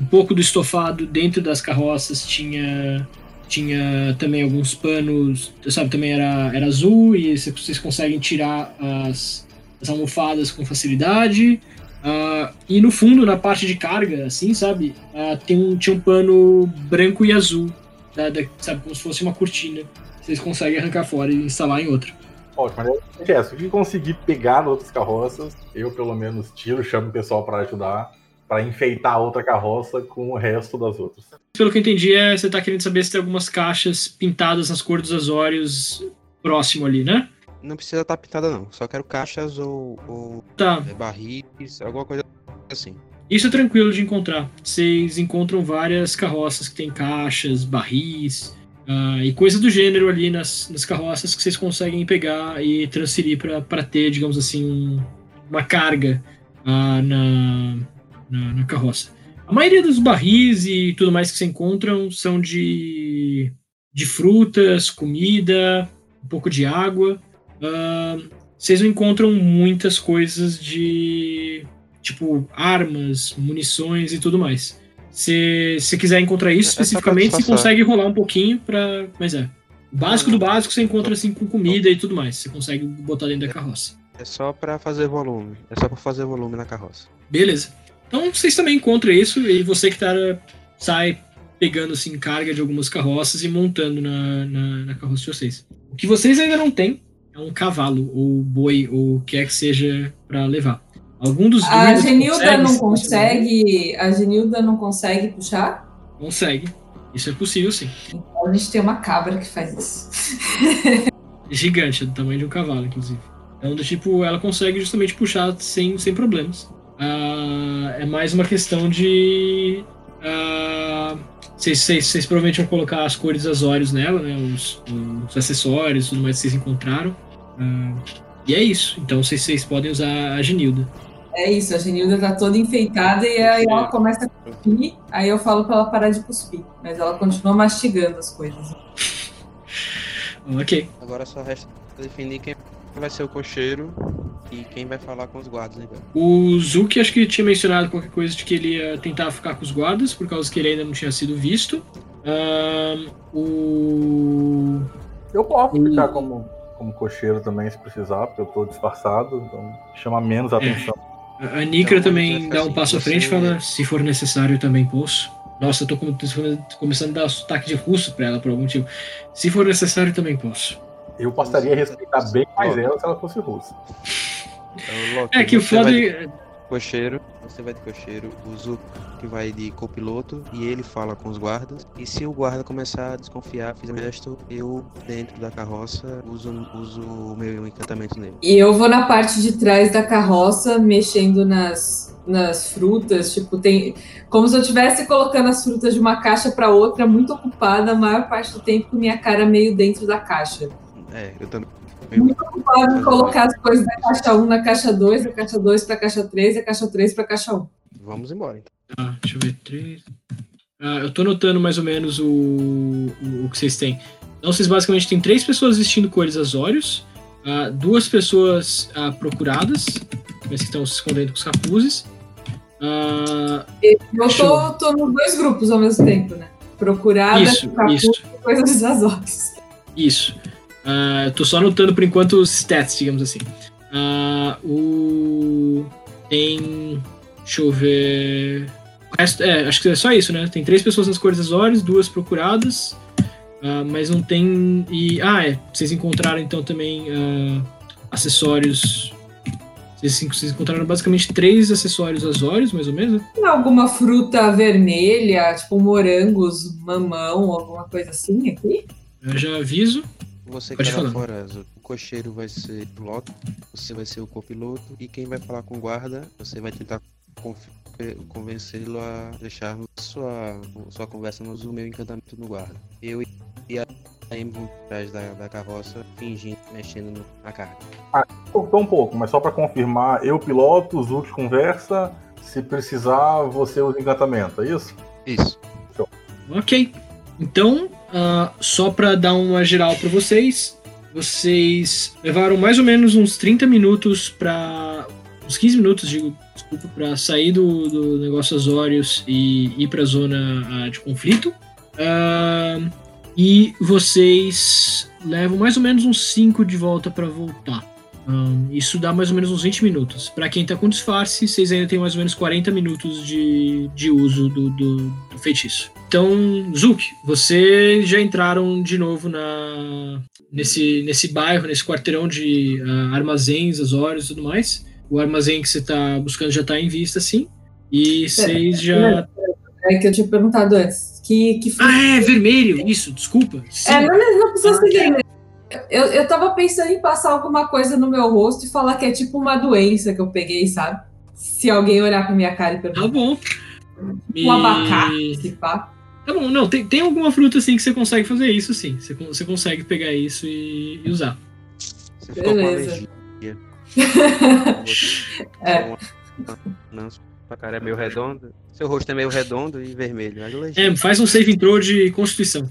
Um pouco do estofado dentro das carroças tinha tinha também alguns panos, sabe, também era, era azul e vocês conseguem tirar as, as almofadas com facilidade. Uh, e no fundo, na parte de carga, assim, sabe, uh, tem um, tinha um pano branco e azul da, da, sabe, como se fosse uma cortina. Vocês conseguem arrancar fora e instalar em outra. Ótimo, mas é, se eu conseguir pegar outras carroças, eu pelo menos tiro, chamo o pessoal para ajudar, para enfeitar a outra carroça com o resto das outras. Pelo que eu entendi, é, você tá querendo saber se tem algumas caixas pintadas nas cores dos azórios próximo ali, né? Não precisa estar tá pintada não, só quero caixas ou, ou tá. É, barris, alguma coisa assim. Isso é tranquilo de encontrar. Vocês encontram várias carroças que têm caixas, barris uh, e coisa do gênero ali nas, nas carroças que vocês conseguem pegar e transferir para ter, digamos assim, um, uma carga uh, na, na, na, carroça. A maioria dos barris e tudo mais que vocês encontram são de, de frutas, comida, um pouco de água. Uh, vocês não encontram muitas coisas de tipo armas, munições e tudo mais. Se você quiser encontrar isso é, é especificamente, você consegue rolar um pouquinho para, mas é. O básico do básico você encontra assim com comida e tudo mais. Você consegue botar dentro da carroça. É só para fazer volume. É só para fazer volume na carroça. Beleza. Então vocês também encontram isso e você que tá sai pegando assim carga de algumas carroças e montando na, na, na carroça de vocês. O que vocês ainda não têm é um cavalo ou boi ou o que é que seja para levar. Algum dos A Genilda não consegue. A Genilda não consegue puxar? Consegue. Isso é possível, sim. Então a gente tem uma cabra que faz isso. Gigante, é do tamanho de um cavalo, inclusive. Então, do tipo, ela consegue justamente puxar sem, sem problemas. Uh, é mais uma questão de. Uh, vocês, vocês, vocês, provavelmente vão colocar as cores azórios nela, né? Os, os acessórios, tudo mais que vocês encontraram. Uh, e é isso. Então vocês, vocês podem usar a Genilda. É isso, a Genilda tá toda enfeitada e aí ela começa a cuspir, aí eu falo pra ela parar de cuspir, mas ela continua mastigando as coisas. ok. Agora só resta definir quem vai ser o cocheiro e quem vai falar com os guardas. Então. O Zuki acho que tinha mencionado qualquer coisa de que ele ia tentar ficar com os guardas, por causa que ele ainda não tinha sido visto. Um, o... Eu posso ficar como, como cocheiro também, se precisar, porque eu tô disfarçado, então chama menos atenção. É. A Nikra então, também dá um passo à frente e fala: se for necessário, eu também posso. Nossa, eu tô começando a dar sotaque de russo pra ela por algum motivo. Se for necessário, também posso. Eu passaria a respeitar bem mais ela se ela fosse russa. É que o foda. Vai cocheiro, você vai de cocheiro, o Zuko que vai de copiloto e ele fala com os guardas. E se o guarda começar a desconfiar, fizer gesto, eu dentro da carroça uso, uso o meu encantamento nele. E eu vou na parte de trás da carroça mexendo nas, nas frutas, tipo, tem como se eu estivesse colocando as frutas de uma caixa para outra, muito ocupada a maior parte do tempo com minha cara meio dentro da caixa. É, eu também Muito ocupado em colocar as coisas da caixa 1 na caixa 2, da caixa 2 pra caixa 3, da caixa 3 pra caixa 1. Vamos embora, então. Ah, deixa eu ver. Três. Ah, eu tô notando mais ou menos o, o, o que vocês têm. Então, vocês basicamente têm três pessoas vestindo cores azórios, ah, duas pessoas ah, procuradas, mas que estão se escondendo com os capuzes. Ah, Eu tô, tô nos dois grupos ao mesmo tempo, né? Procurada, Isso, capuz isso. e coisas olhos. Isso. Eu tô só anotando por enquanto os stats, digamos assim. Ah, o. Tem. Deixa eu ver. O resto- É, acho que é só isso, né? Tem três pessoas nas cores azores, duas procuradas. ah, mas não tem. E. Ah, é. Vocês encontraram então também ah, acessórios. Vocês, vocês encontraram basicamente três acessórios azórios, mais ou menos, né? Tem alguma fruta vermelha, tipo morangos, mamão, alguma coisa assim aqui? Eu já aviso. Você que tá fora, o cocheiro vai ser o piloto, você vai ser o copiloto, e quem vai falar com o guarda, você vai tentar eh, convencê-lo a deixar sua, sua conversa no o meu encantamento no guarda. Eu e a Amy atrás da, da carroça, fingindo, mexendo no- na carga. Cortou um pouco, mas só pra confirmar, eu piloto, o Zux conversa, se precisar, você usa encantamento, é isso? Isso. Ok. Então, ah, só para dar uma geral para vocês, vocês levaram mais ou menos uns 30 minutos para uns 15 minutos, digo, desculpa, para sair do, do negócio Azorius e ir para a zona ah, de conflito. Ah, e vocês levam mais ou menos uns 5 de volta para voltar. Ahn, isso dá mais ou menos uns 20 minutos. Para quem tá com disfarce, vocês ainda têm mais ou menos 40 minutos de, de uso do, do, do feitiço. Então, Zuki, vocês já entraram de novo na, nesse, nesse bairro, nesse quarteirão de ah, armazéns, Azores e tudo mais. O armazém que você tá buscando já tá em vista, sim. E vocês já. É que eu tinha perguntado antes. Que, que fruta Ah, é, vermelho! Isso, desculpa. Sim. É, não, não precisa ser vermelho. Eu, eu tava pensando em passar alguma coisa no meu rosto e falar que é tipo uma doença que eu peguei, sabe? Se alguém olhar pra minha cara e Tá perguntar. bom. Um abacate, se pá. Tá bom, não, tem, tem alguma fruta assim que você consegue fazer isso, sim. Você, você consegue pegar isso e, e usar. Você ficou com Beleza. alergia. É. Não, sua cara é meio redonda. Seu rosto é meio redondo e vermelho. É, faz um save throw de constituição.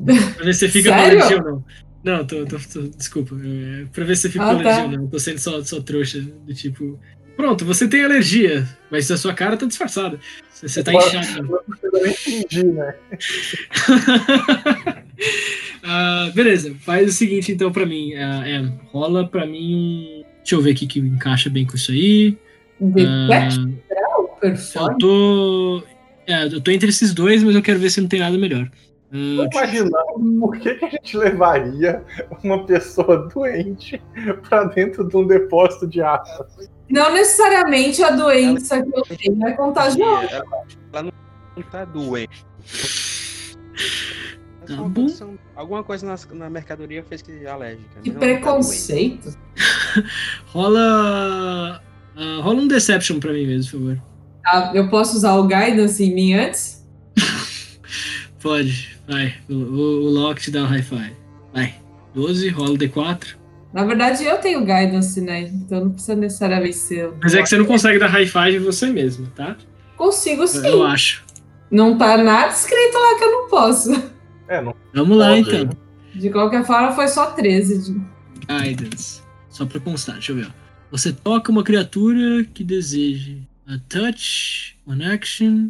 pra ver se você fica com alergia ou não. Não, tô, tô- tô- desculpa. É, pra ver se você fica Ah, com alergia tá. ou não. Tô sendo só, só trouxa, do tipo. Pronto, você tem alergia, mas a sua cara tá disfarçada. Você, você tá inchado. Eu nem entendi, né? Ah, beleza, faz o seguinte então pra mim. ah, é, rola pra mim um. Deixa eu ver aqui que encaixa bem com isso aí. Ah, eu tô. É, eu tô entre esses dois, mas eu quero ver se não tem nada melhor. Tô imaginando por que, que a gente levaria uma pessoa doente pra dentro de um depósito de água. Não necessariamente a doença que eu tenho é contagiosa. Ela, ela não, tá doente. Tá condição- Alguma coisa na, na mercadoria fez que é alérgica. Que ela tá preconceito. rola. ah, rola um Deception pra mim mesmo, por favor. Ah, eu posso usar o guidance em mim antes? Pode, vai. O, o, o Loki te dá o high five. Vai. 12, rola o D4. Na verdade, eu tenho guidance, né? Então não precisa necessariamente ser. Mas é que você não consegue dar high five você mesmo, tá? Consigo sim. Eu acho. Não tá nada escrito lá que eu não posso. É, não Vamos lá pode. então. De qualquer forma, foi só 13. de- Guidance. Só pra constar, deixa eu ver. ó. Você toca uma criatura que deseje. A touch, one action.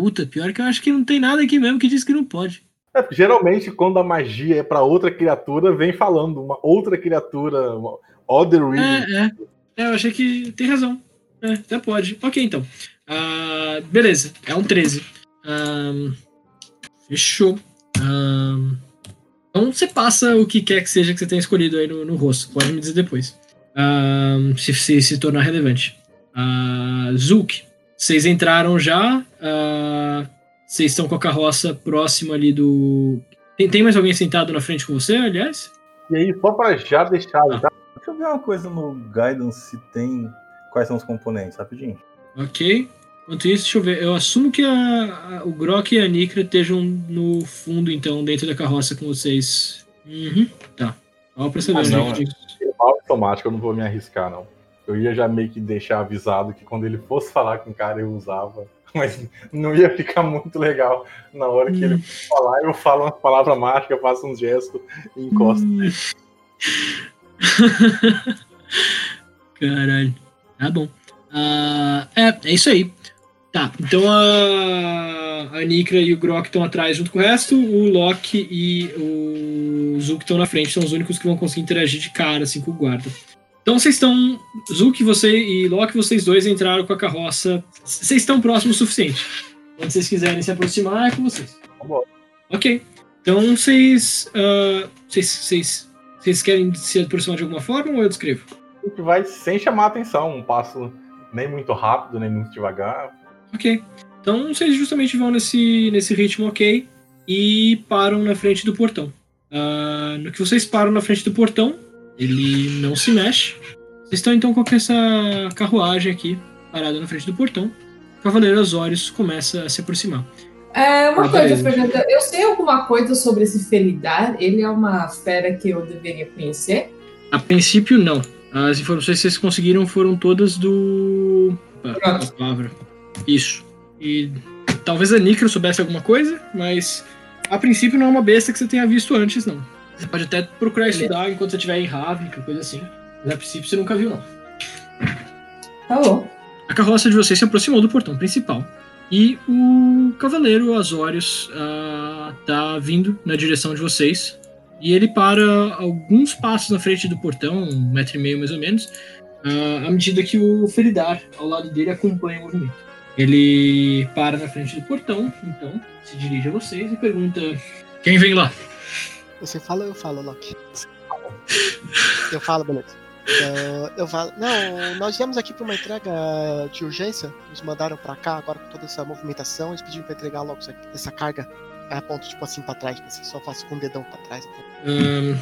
Puta, pior que eu acho que não tem nada aqui mesmo que diz que não pode. É, geralmente, quando a magia é pra outra criatura, vem falando uma outra criatura, uma other reading. É, é. É, eu achei que tem razão. É, até pode. Ok, então. Ah, beleza, é um 13. Ahn, fechou. Ahn, então você passa o que quer que seja que você tenha escolhido aí no, no rosto. Pode me dizer depois. Se, se se tornar relevante. Ah, Zulk, vocês entraram já. ah, vocês estão com a carroça próxima ali do. Tem, tem mais alguém sentado na frente com você, aliás? E aí, só pra já deixar. Já... Deixa eu ver uma coisa no Guidance se tem. Quais são os componentes, rapidinho. Ok. Enquanto isso, deixa eu ver. Eu assumo que a- a- o Grok e a Nikra estejam no fundo, então, dentro da carroça com vocês. Uhum, tá. Só pra saber Ah, onde não, é automático, eu não vou me arriscar, não. Eu ia já meio que deixar avisado que quando ele fosse falar com o cara eu usava. Mas não ia ficar muito legal. Na hora que ele for falar, eu falo uma palavra mágica, faço um gesto e encosto. Caralho. Tá bom. Ah, é, é isso aí. Tá, então a, a Nikra e o Grok estão atrás junto com o resto, o Loki e o Zuki estão na frente, são os únicos que vão conseguir interagir de cara assim com o guarda. Então vocês estão. Zuki, você e Loki, vocês dois entraram com a carroça. Vocês estão próximos o suficiente. Quando vocês quiserem se aproximar, é com vocês. Vambora. Ok. Então vocês. ah, vocês, vocês, vocês querem se aproximar de alguma forma ou eu descrevo? A gente vai sem chamar atenção, um passo nem muito rápido, nem muito devagar. Ok. Então vocês justamente vão nesse, nesse ritmo ok e param na frente do portão. Ah, no que vocês param na frente do portão, ele não se mexe. Vocês estão então com essa carruagem aqui, parada na frente do portão. O Cavaleiro Azorius começa a se aproximar. É, uma coisa. Fernanda, eu sei alguma coisa sobre esse Felidar? Ele é uma fera que eu deveria conhecer? A princípio, não. As informações que vocês conseguiram foram todas do. Pronto. a palavra. Isso. E talvez a Nikra soubesse alguma coisa, mas a princípio não é uma besta que você tenha visto antes, não. Você pode até procurar estudar enquanto você estiver em Ravnica, coisa assim. Mas a princípio você nunca viu, não. Tá bom. A carroça de vocês se aproximou do portão principal. E o cavaleiro Azorius ah, tá vindo na direção de vocês. E ele para alguns passos na frente do portão, um metro e meio mais ou menos, ah, à medida que o Feridar, ao lado dele, acompanha o movimento. Ele para na frente do portão, então, se dirige a vocês e pergunta: Quem vem lá? Você fala ou eu falo, Loki? Eu falo, beleza. Ah, eu falo. Não, nós viemos aqui para uma entrega de urgência. Nos mandaram para cá agora com toda essa movimentação. Eles pediram para entregar logo aqui, essa carga. Aí aponto tipo assim para trás, assim, só faço com o dedão para trás. Ahn,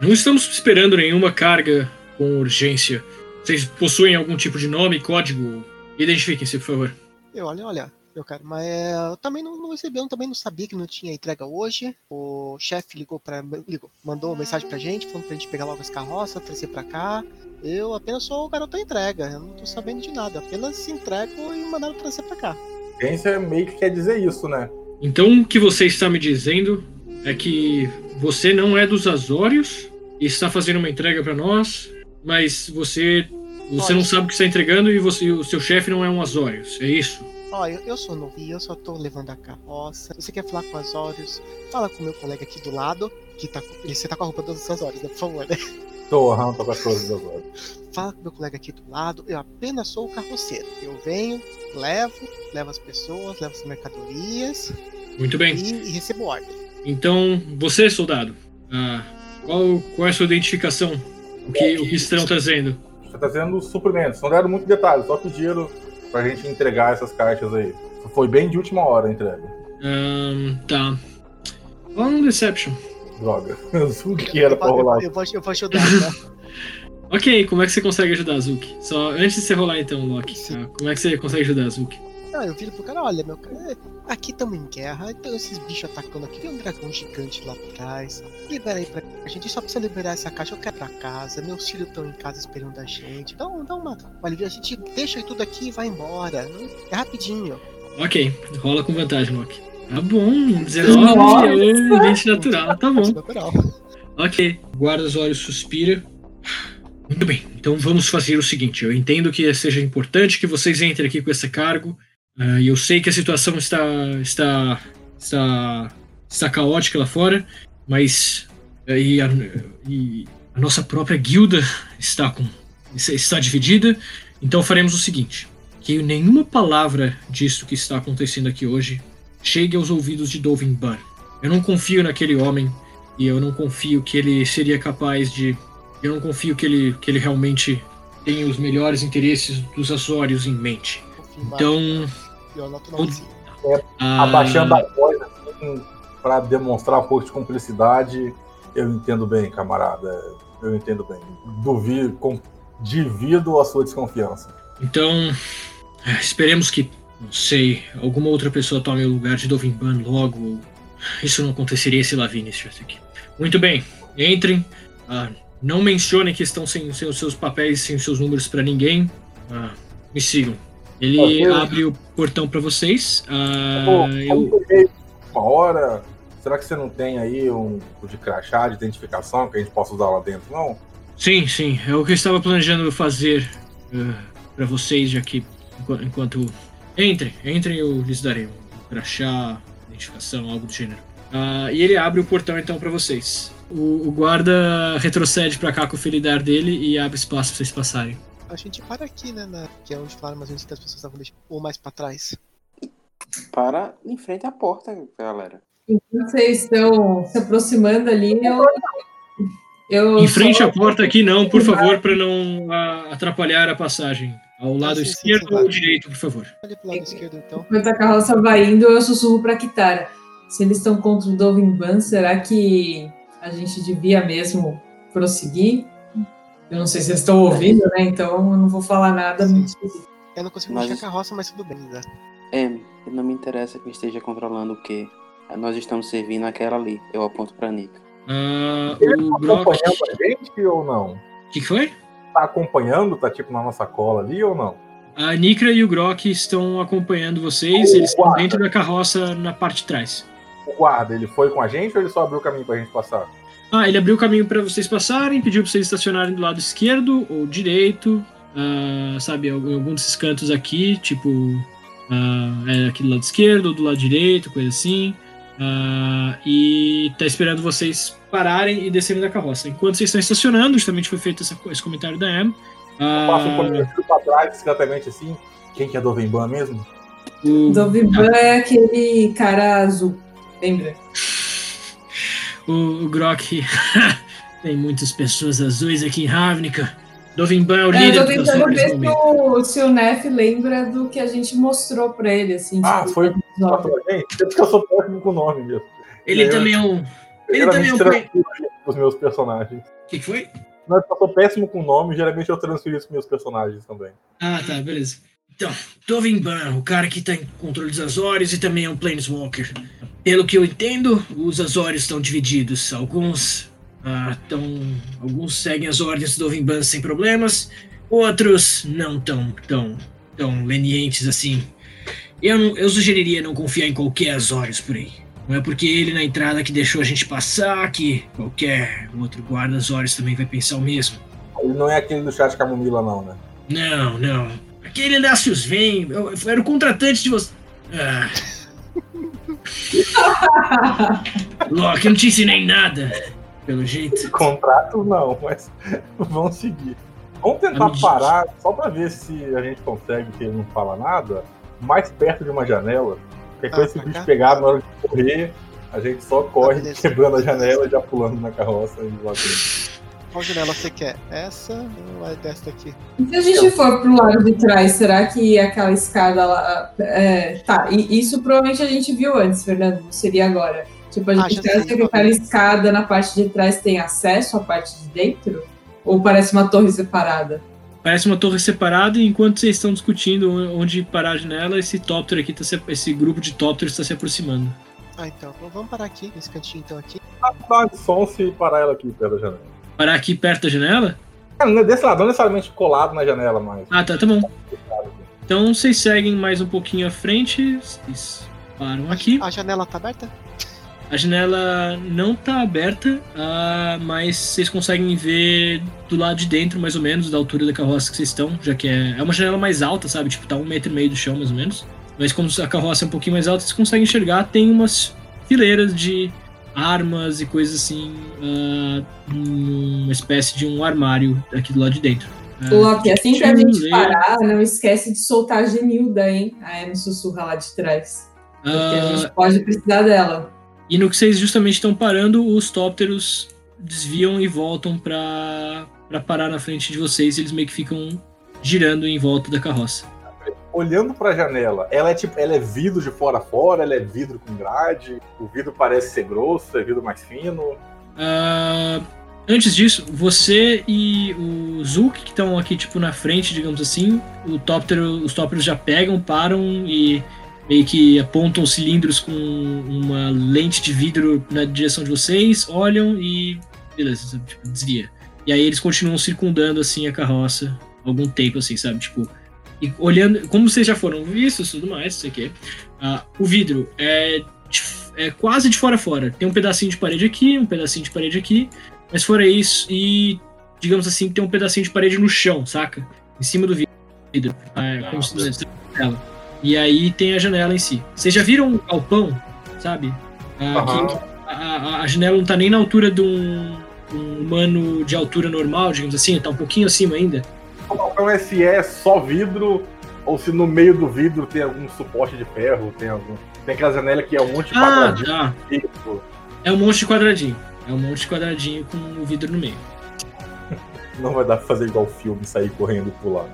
não estamos esperando nenhuma carga com urgência. Vocês possuem algum tipo de nome, código? Identifiquem-se, por favor. Eu olha, olha, meu cara, mas eu também não, não recebi, eu também não sabia que não tinha entrega hoje. O chefe ligou para ligou, mandou uma mensagem pra gente, falando pra gente pegar logo as carroças, trazer pra cá. Eu apenas sou o garoto da entrega, eu não tô sabendo de nada, apenas entrego e mandaram trazer pra cá. Ciência meio que quer dizer isso, né? Então, o que você está me dizendo é que você não é dos Azórios e está fazendo uma entrega para nós, mas você você Olha. não sabe o que está entregando e você o seu chefe não é um Azórios. É isso? Ó, eu, sou novo e eu só tô levando a carroça. Se você quer falar com as Órios, fala com o meu colega aqui do lado, que tá com- você tá com a roupa das Azores, né? Por favor, né? Tô, aham, tô com as coisas agora. Fala com o meu colega aqui do lado, eu apenas sou o carroceiro. Eu venho, levo, levo as pessoas, levo as mercadorias Muito bem. e, e recebo ordem. Então, você, soldado, ah, qual, qual é a sua identificação? O que, o que estão trazendo? Você tá trazendo suprimentos, não deram muito detalhe, só pediram pra gente entregar essas caixas aí. Foi bem de última hora a entrega. Tá. Rola um Deception. Droga. O que era pra eu, rolar? eu, vou, eu vou ajudar, tá? Ok, como é que você consegue ajudar a Zuki? Só antes de você rolar então, Loki. Sim. tá? Como é que você consegue ajudar a Zuki? Não, eu viro pro cara, olha, meu cara, aqui estamos em guerra, então esses bichos atacando aqui, tem um dragão gigante lá atrás. Libera aí pra gente, só precisa liberar essa caixa, eu quero ir pra casa, meus filhos estão em casa esperando a gente. Dá, um- dá uma, a gente deixa tudo aqui e vai embora. É rapidinho. Ok, rola com vantagem, Loki. Tá bom, 19 Nossa. é 20 natural, tá bom. Natural. Ok, guarda os olhos, suspira. Muito bem, então vamos fazer o seguinte. Eu entendo que seja importante que vocês entrem aqui com esse cargo. Ah, E eu sei que a situação está, está, está, está caótica lá fora, mas ah, e a, e a nossa própria guilda está com está dividida. Então faremos o seguinte: que nenhuma palavra disso que está acontecendo aqui hoje chegue aos ouvidos de Dovin Ban. Eu não confio naquele homem e eu não confio que ele seria capaz de. Eu não confio que ele, que ele realmente tenha os melhores interesses dos Azórios em mente. Então. Eu anoto o nomezinho. ah, Abaixando a voz assim, pra demonstrar um pouco de cumplicidade, eu entendo bem, camarada. Eu entendo bem. Duvido, com, divido a sua desconfiança. Então. é, Esperemos que, não sei, alguma outra pessoa tome o lugar de Dovimban logo. Isso não aconteceria se Lavinia estivesse aqui. Muito bem, entrem. Ah, Não mencionem que estão sem, sem os seus papéis, sem os seus números pra ninguém. Ah, me sigam. Ele abre o portão pra vocês. Ah, Pô, eu, eu uma hora. Será que você não tem aí um de crachá de identificação que a gente possa usar lá dentro, não? Sim, sim. É o que eu estava planejando fazer uh, para vocês, já que enqu- enquanto. Entrem, entrem, eu lhes darei um crachá, identificação, algo do gênero. Ah, e ele abre o portão então para vocês. O, o guarda retrocede para cá com o felidar dele e abre espaço pra vocês passarem. A gente para aqui, né? Na, que é onde falaram mais ou menos que as pessoas estavam deixando. Ou mais pra trás. Para em frente à porta, galera. Enquanto vocês estão se aproximando ali, eu. eu Em frente à porta aqui, não, por favor, para não ah, atrapalhar a passagem. Ao lado sim, sim, esquerdo sim, ou direito, por favor. Ali pro lado esquerdo, então. Enquanto a carroça vai indo, eu sussurro pra Kitara. Se eles estão contra o Dovimban, será que a gente devia mesmo prosseguir? Eu não sei se vocês estão ouvindo, né? Então eu não vou falar nada muito. Eu não consigo mexer a carroça, mas tudo bem, né? É, não me interessa que esteja controlando o quê. Nós estamos servindo aquela ali. Eu aponto pra Nika. Ah, Ele o tá Brock. acompanhando a gente ou não? O que, que foi? Tá acompanhando? Tá tipo na nossa cola ali ou não? A Nikra e o Grok estão acompanhando vocês, Oh, eles estão guarda. dentro da carroça na parte de trás. O guarda, ele foi com a gente ou ele só abriu o caminho pra gente passar? Ah, ele abriu o caminho para vocês passarem, pediu para vocês estacionarem do lado esquerdo ou direito, ah, sabe, em algum desses cantos aqui, tipo, ah, é aqui do lado esquerdo ou do lado direito, coisa assim. Ah, e tá esperando vocês pararem e descerem da carroça. Enquanto vocês estão estacionando, justamente foi feito essa- esse comentário da Em. Eu passo um pouquinho pra trás, discretamente assim. Quem que é Dovemban mesmo? o, Dovimban é aquele cara azul, lembra? O, o Grok. Tem muitas pessoas azuis aqui em Ravnica. Dovimban é o É, líder eu tô tentando ver se o, se o Nef lembra do que a gente mostrou pra ele, assim. Ah, tipo, foi? É eu sou péssimo com o nome mesmo. Ele Eu- também é um. Eu Ele também é um. os meus personagens. O que que foi? É eu sou péssimo com nome, geralmente eu transfiro isso pros meus personagens também. Ah, tá, beleza. Então, Dovimban, o cara que tá em controle dos Azores e também é um Planeswalker. Pelo que eu entendo, os Azores estão divididos. Alguns ah, tão, alguns seguem as ordens do Dovimban sem problemas, outros não tão, tão, tão lenientes assim. Eu, não- eu sugeriria não confiar em qualquer Azores por aí. Não é porque ele na entrada que deixou a gente passar que qualquer outro guarda Azores também vai pensar o mesmo. Ele não é aquele do chat Camomila, não, né? Não, não. Aquele Inácios vem. Eu, eu era o contratante de você. Ah. Loki, eu não te ensinei nada. Pelo jeito. Contrato não, mas vamos seguir. Vamos tentar parar, só pra ver se a gente consegue, que ele não fala nada, mais perto de uma janela. Porque Ah, quando esse bicho cá? pegar na hora de correr, a gente só corre beleza. quebrando a janela e já pulando na carroça e lá dentro. Qual janela você quer? Essa ou é desta aqui? E se a gente for pro lado de trás, será que aquela escada lá. É, tá, e isso provavelmente a gente viu antes, Fernando, não seria agora. Tipo, a Ah, gente sei. que aquela escada na parte de trás tem acesso à parte de dentro? Ou parece uma torre separada? Parece uma torre separada e enquanto vocês estão discutindo onde parar a janela, esse tóptero aqui, tá se, esse grupo de tópteros está se aproximando. Ah, então. Vamos parar aqui, nesse cantinho então aqui. Dá uma de som se parar ela aqui perto da janela. Parar aqui perto da janela? Ah, não é Desse lado, não necessariamente colado na janela, mas. Ah, tá, tá bom. Então vocês seguem mais um pouquinho à frente. Vocês param aqui. A janela tá aberta? A janela não tá aberta, ah, mas vocês conseguem ver do lado de dentro, mais ou menos, da altura da carroça que vocês estão, já que é, é uma janela mais alta, sabe? Tipo, tá um metro e meio do chão, mais ou menos. Mas como a carroça é um pouquinho mais alta, vocês conseguem enxergar, tem umas fileiras de armas e coisas assim, ah, uma espécie de um armário aqui do lado de dentro. Ah, Loki, assim que a gente parar, não esquece de soltar a Genilda, hein? A Amy sussurra lá de trás. Porque a Ah, gente pode precisar dela. E no que vocês justamente estão parando, os tópteros desviam e voltam pra parar na frente de vocês. E eles meio que ficam girando em volta da carroça. Olhando pra janela, ela é tipo, ela é vidro de fora a fora, ela é vidro com grade, o vidro parece ser grosso, é vidro mais fino. Ah, antes disso, você e o Zulk, que estão aqui tipo na frente, digamos assim, o tóptero, os tópteros já pegam, param e meio que apontam cilindros com uma lente de vidro na direção de vocês, olham e beleza, tipo, desvia. E aí eles continuam circundando assim a carroça algum tempo, assim, sabe? Tipo, e olhando, como vocês já foram vistos e tudo mais, isso aqui. ah, o vidro é, é quase de fora a fora. Tem um pedacinho de parede aqui, um pedacinho de parede aqui, mas fora isso, e digamos assim, tem um pedacinho de parede no chão, saca? Em cima do vidro. É, como se fosse janela. E aí tem a janela em si. Vocês já viram um galpão, sabe? Ah, Aham. que a, a- a janela não tá nem na altura de um, um humano de altura normal, digamos assim, tá um pouquinho acima ainda. Então, se é só vidro, ou se no meio do vidro tem algum suporte de ferro, tem algum. Tem aquela janela que é um monte de Ah, quadradinho. tá. tipo, É um monte de quadradinho. É um monte de quadradinho com o vidro no meio. Não vai dar pra fazer igual o filme, sair correndo e pular.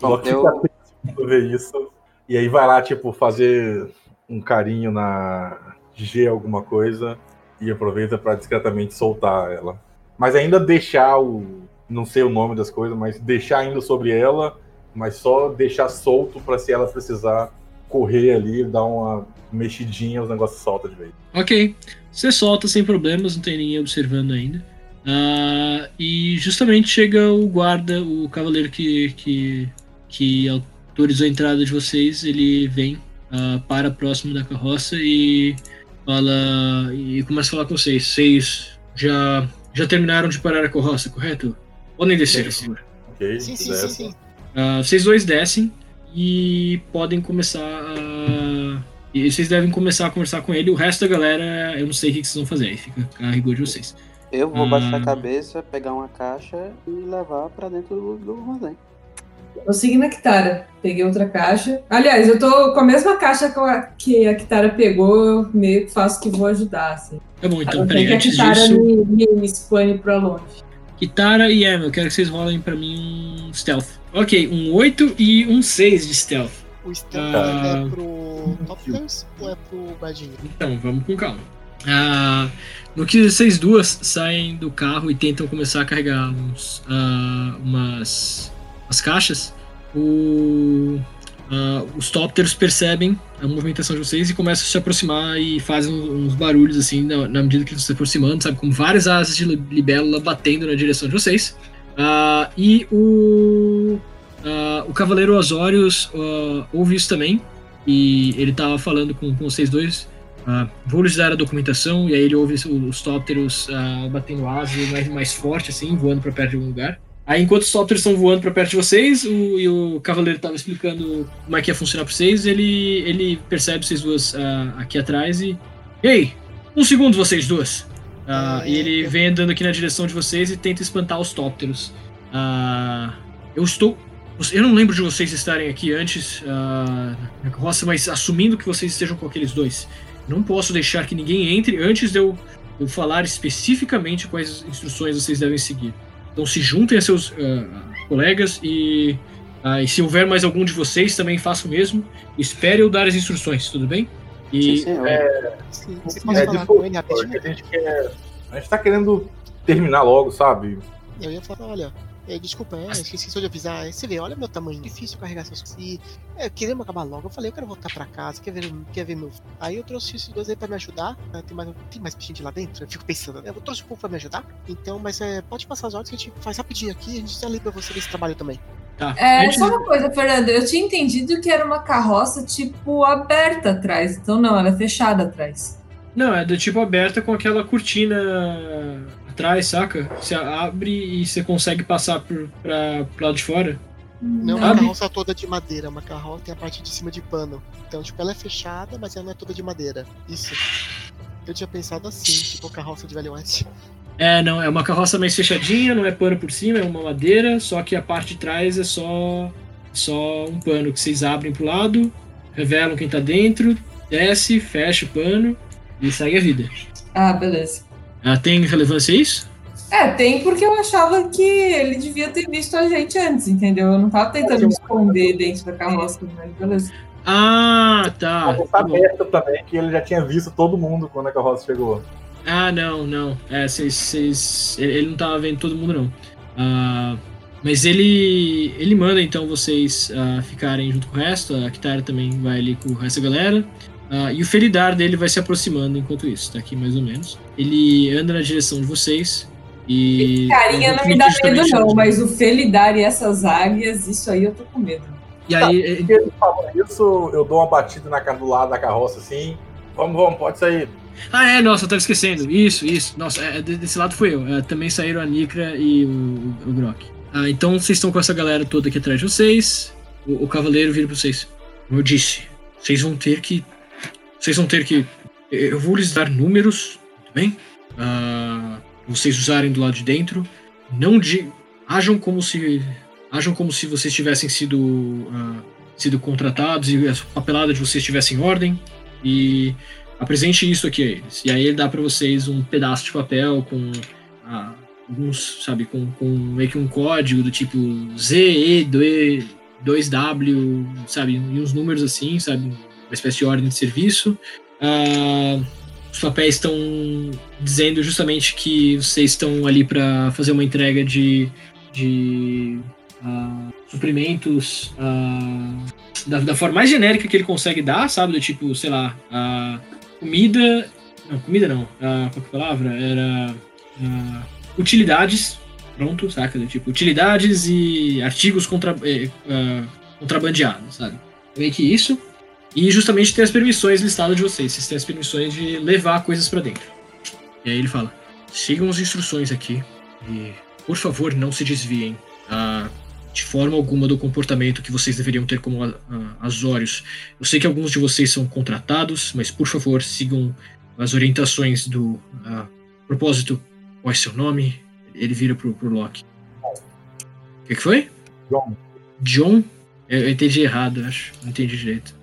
Bom, eu- quando vê isso. E aí vai lá, tipo, fazer um carinho na G alguma coisa e aproveita pra discretamente soltar ela. Mas ainda deixar o. Não sei o nome das coisas, mas deixar ainda sobre ela, mas só deixar solto pra se ela precisar correr ali, dar uma mexidinha, os negócios soltam de vez. Ok. Você solta sem problemas, não tem ninguém observando ainda. Ah, e justamente chega o guarda, o cavaleiro que, que, que autorizou a entrada de vocês. Ele vem, ah, para próximo da carroça e fala. E começa a falar com vocês. Vocês já, já terminaram de parar a carroça, correto? Podem descer. Ok? Sim, sim, sim, sim. Ah, vocês dois descem e podem começar a. E vocês devem começar a conversar com ele. O resto da galera, eu não sei o que vocês vão fazer. Aí fica a rigor de vocês. Eu vou Ah. baixar a cabeça, pegar uma caixa e levar pra dentro do, do armazém. Eu segui na Kitara. Peguei outra caixa. Aliás, eu tô com a mesma caixa que a, que a Kitara pegou, eu meio que faço que vou ajudar, assim. Tá bom, então, peraí. que a Kitara disso, me, me, me expõe pra longe. Kitara e Emma, eu quero que vocês rolem pra mim um stealth. Ok, um 8 e um 6 de stealth. O stealth Ah. é pro Topters ou é pro Guardinho? Então, vamos com calma. Ah, no que vocês duas saem do carro e tentam começar a carregar uns, ah, umas, umas caixas, o, ah, os Topters percebem a movimentação de vocês e começam a se aproximar e fazem uns barulhos assim na, na medida que eles estão se aproximando, sabe? Como várias asas de libélula batendo na direção de vocês. Ah, e o, ah, o Cavaleiro Osórios ouve isso também. E ele tava falando com, com vocês dois. Vou lhes dar a documentação, e aí ele ouve os, os tópteros ah, batendo asas mais, mais forte, assim, voando para perto de algum lugar. Aí, enquanto os tópteros estão voando para perto de vocês, o, e o cavaleiro tava explicando como é que ia funcionar para vocês, ele, ele percebe vocês duas ah, aqui atrás e. Ei! Um segundo, vocês duas! Ah, e ele vem andando aqui na direção de vocês e tenta espantar os tópteros. Ah, eu estou. Eu não lembro de vocês estarem aqui antes na carroça, mas assumindo que vocês estejam com aqueles dois. Não posso deixar que ninguém entre antes de eu, eu falar especificamente quais instruções vocês devem seguir. Então se juntem a seus ah, colegas e, ah, e se houver mais algum de vocês, também faça o mesmo. Espere eu dar as instruções, tudo bem? E Sim, senhor. Sim, você É, falar tipo, com ele porque rapidinho? a gente quer. A gente tá querendo terminar logo, sabe? Eu ia falar, olha, é, desculpa, é, esqueci só de avisar. é, Você vê, olha meu tamanho, difícil carregar essas coisas. E é, queremos acabar logo. Eu falei, eu quero voltar pra casa, quer ver, quer ver meu. filho. Aí eu trouxe esses dois aí pra me ajudar. né, Tem mais, tem mais gente lá dentro? Eu fico pensando, né, eu trouxe um pouco pra me ajudar. Então, mas é, pode passar as ordens que a gente faz rapidinho aqui. A gente tá ali pra você nesse trabalho também. tá. É, Antes- só uma coisa, Fernanda. Eu tinha entendido que era uma carroça, tipo, aberta atrás. Então, não, ela é fechada atrás. Não, é do tipo aberta com aquela cortina atrás, saca? Você abre e você consegue passar por, pra, pro lado de fora. Não é uma carroça toda de madeira, uma carroça tem a parte de cima de pano. Então, tipo, ela é fechada, mas ela não é toda de madeira. Isso. Eu tinha pensado assim, tipo, carroça de Velho Oeste. É, não, é uma carroça mais fechadinha, não é pano por cima, é uma madeira, só que a parte de trás é só só um pano que vocês abrem pro lado, revelam quem tá dentro, desce, fecha o pano e segue a vida. Ah, beleza. Ah, tem relevância isso? É, tem porque eu achava que ele devia ter visto a gente antes, entendeu? Eu não tava tentando me esconder dentro da carroça, mas beleza. Ah, tá. Tá tá aberto também, que ele já tinha visto todo mundo quando a carroça chegou. Ah, não, não. É, vocês. ele não tava vendo todo mundo, não. Ah, mas ele. Ele manda então vocês ah, ficarem junto com o resto. A Kitara também vai ali com o resto da galera. Ah, e o Felidar dele vai se aproximando enquanto isso, tá aqui mais ou menos. Ele anda na direção de vocês e. Carinha não me dá medo, não, mas o Felidar e essas águias, isso aí eu tô com medo. E aí. ele- isso, eu dou uma batida na cara do lado da carroça assim. Vamos, vamos, pode sair. Ah, é, nossa, eu tava esquecendo. Isso, isso. Nossa, é, de- desse lado foi eu. É, também saíram a Nikra e o, o, o Grok. Ah, então vocês estão com essa galera toda aqui atrás de vocês. O, o cavaleiro vira pra vocês. Como eu disse, vocês vão ter que. Vocês vão ter que. Eu vou lhes dar números, tudo bem? Pra vocês usarem do lado de dentro. Não de. Ajam como se. Ajam como se vocês tivessem sido. ah, sido contratados e a papelada de vocês estivesse em ordem. E apresente isso aqui a eles. E aí ele dá pra vocês um pedaço de papel com ah, alguns, sabe, com, com meio que um código do tipo ZE, 2W, sabe, e uns números assim, sabe, uma espécie de ordem de serviço. Ah, os papéis estão dizendo justamente que vocês estão ali para fazer uma entrega de, de ah, suprimentos ah, da, da forma mais genérica que ele consegue dar, sabe? Do tipo, sei lá, comida. Não, comida não. Qual que é a palavra? Era. utilidades. Pronto, saca? Do tipo, utilidades e artigos contra, eh, contrabandeados, sabe? Meio que isso. E justamente tem as permissões listadas de vocês. Vocês têm as permissões de levar coisas pra dentro. E aí ele fala: sigam as instruções aqui e, por favor, não se desviem ah, de forma alguma do comportamento que vocês deveriam ter como a- a- Azórios. Eu sei que alguns de vocês são contratados, mas por favor, sigam as orientações do ah, propósito. Qual é seu nome? Ele vira pro, pro Loki. O que, que foi? John. John? Eu, eu entendi errado, acho. Não entendi direito.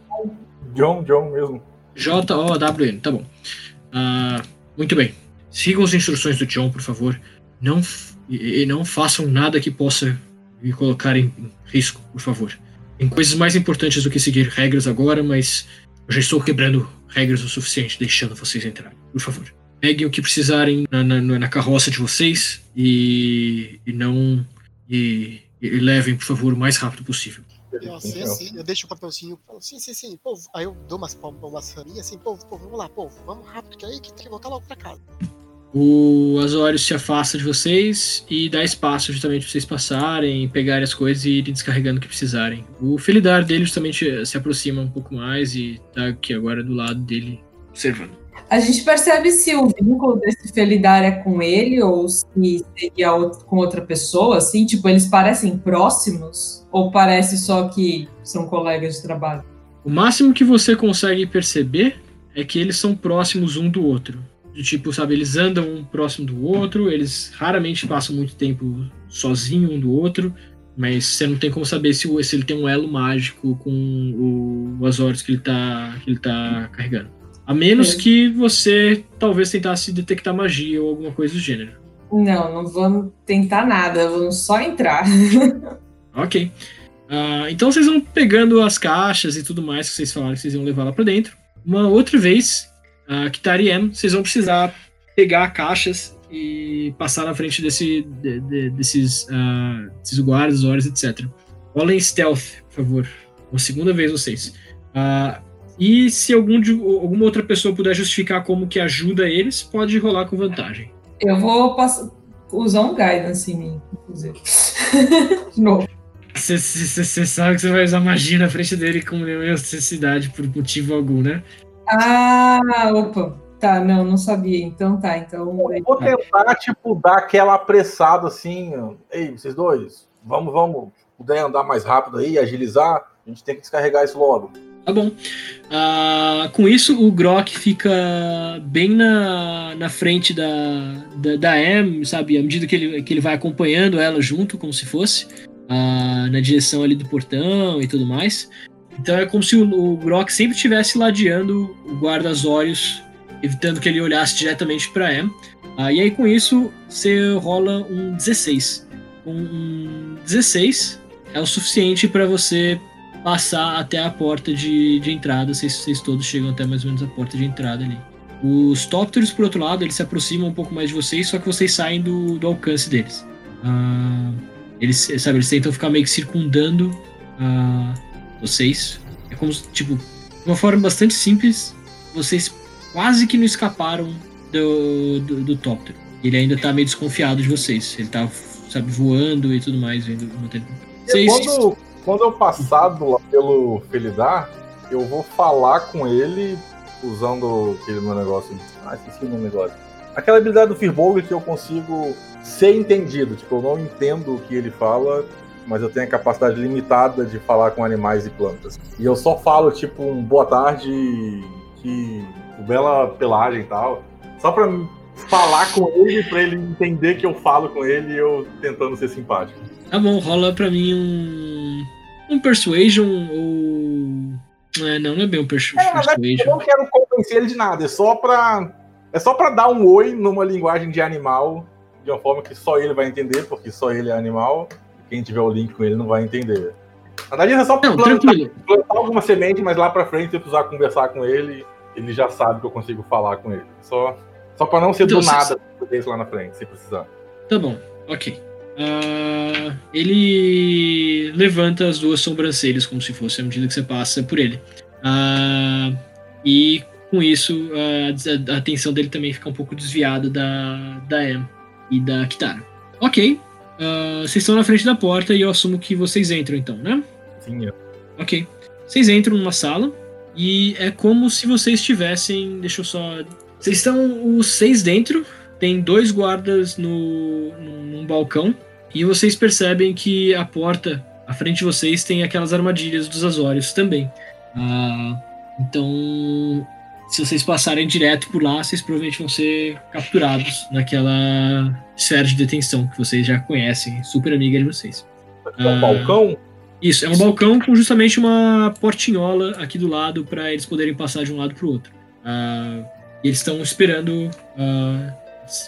John, John mesmo. J-O-W-N, tá bom. Ah, muito bem. Sigam as instruções do John, por favor. Não, e, e não façam nada que possa me colocar em em risco, por favor. Tem coisas mais importantes do que seguir regras agora, mas eu já estou quebrando regras o suficiente, deixando vocês entrarem. Por favor. Peguem o que precisarem na, na- na carroça de vocês e, e não. E, e levem, por favor, o mais rápido possível. Eu, assim, assim, eu deixo o papelzinho, sim, sim, sim, povo. Aí eu dou umas palmas, umas raminhas assim, povo, povo, vamos lá, povo, vamos rápido, que aí que tem que voltar logo pra casa. O Azorius se afasta de vocês e dá espaço justamente pra vocês passarem, pegarem as coisas e irem descarregando o que precisarem. O Felidar dele justamente se aproxima um pouco mais e tá aqui agora do lado dele, observando. A gente percebe se o vínculo desse Felidar é com ele ou se seria com outra pessoa, assim, tipo, eles parecem próximos ou parece só que são colegas de trabalho? O máximo que você consegue perceber é que eles são próximos um do outro. Tipo, sabe, eles andam um próximo do outro, eles raramente passam muito tempo sozinho um do outro, mas você não tem como saber se, se ele tem um elo mágico com o, o Azorius que ele tá, que ele tá carregando. A menos É. que você talvez tentasse detectar magia ou alguma coisa do gênero. Não, não vamos tentar nada, vamos só entrar. Ok. Ah, então vocês vão pegando as caixas e tudo mais que vocês falaram que vocês iam levar lá pra dentro. Uma outra vez, a Kitariem, vocês vão precisar pegar caixas e passar na frente desse, de- de- desses, ah, desses guardas, horas, etc. Rolem stealth, por favor. Uma segunda vez vocês. Ah, e se algum alguma outra pessoa puder justificar como que ajuda eles, pode rolar com vantagem. Eu vou usar um guidance em mim, inclusive. de novo. Você sabe que você vai usar magia na frente dele com nenhuma necessidade por motivo algum, né? Ah, opa. Tá, não, não sabia. Então tá, então. Vou tentar, tipo, dar aquela apressada assim. Ei, vocês dois, vamos, vamos. Puder andar mais rápido aí, agilizar, a gente tem que descarregar isso logo. Tá bom. Ah, com isso, o Grok fica bem na, na frente da, da, da sabe? À medida que ele, que ele vai acompanhando ela junto, como se fosse, ah, na direção ali do portão e tudo mais. Então é como se o, o Grok sempre estivesse ladeando o guarda Azorius, evitando que ele olhasse diretamente para Em. Ah, e aí, com isso, você rola um 16. Um, um 16 é o suficiente para você passar até a porta de, de entrada. Vocês, vocês todos chegam até mais ou menos a porta de entrada ali. Os Topters, por outro lado, eles se aproximam um pouco mais de vocês, só que vocês saem do, do alcance deles. Ah, eles, sabe, eles tentam ficar meio que circundando ah, vocês. É como, tipo, de uma forma bastante simples, vocês quase que não escaparam do, do, do Tóptero. Ele ainda tá meio desconfiado de vocês. Ele tá, sabe, voando e tudo mais. Vendo, mantendo- Vocês, Quando, quando eu passar pelo Felidar, eu vou falar com ele usando aquele meu negócio. Ah, esqueci o negócio. Aquela habilidade do Firbolg que eu consigo ser entendido. Tipo, eu não entendo o que ele fala, mas eu tenho a capacidade limitada de falar com animais e plantas. E eu só falo, tipo, um boa tarde, que bela pelagem e tal. Só pra falar com ele, pra ele entender que eu falo com ele e eu tentando ser simpático. Tá bom, rola pra mim um. Um Persuasion ou. É, não, não é bem um persu É, verdade, eu Persuasion. não quero convencer ele de nada, é só pra. É só pra dar um oi numa linguagem de animal, de uma forma que só ele vai entender, porque só ele é animal. Quem tiver o link com ele não vai entender. Na verdade, é só Não, plantar, tranquilo. plantar alguma semente, mas lá pra frente, se eu precisar conversar com ele, ele já sabe que eu consigo falar com ele. Só, só pra não ser Então, do se- nada lá na frente, se precisar. Tá bom, ok. Ah, ele levanta as duas sobrancelhas como se fosse à medida que você passa por ele. Ah, e com isso, a, a atenção dele também fica um pouco desviada da, da Em e da Kitara. Ok, ah, vocês estão na frente da porta e eu assumo que vocês entram então, né? Sim, eu- Ok. Vocês entram numa sala e é como se vocês estivessem. Deixa eu só. Vocês estão os seis dentro, tem dois guardas no, num, num balcão e vocês percebem que a porta à frente de vocês tem aquelas armadilhas dos Azórios também. Ah, então, se vocês passarem direto por lá, vocês provavelmente vão ser capturados naquela esfera de detenção que vocês já conhecem, super amiga de vocês. É um Ah. balcão. Isso, é um balcão com justamente uma portinhola aqui do lado para eles poderem passar de um lado para o outro. Ah, e eles estão esperando. ah,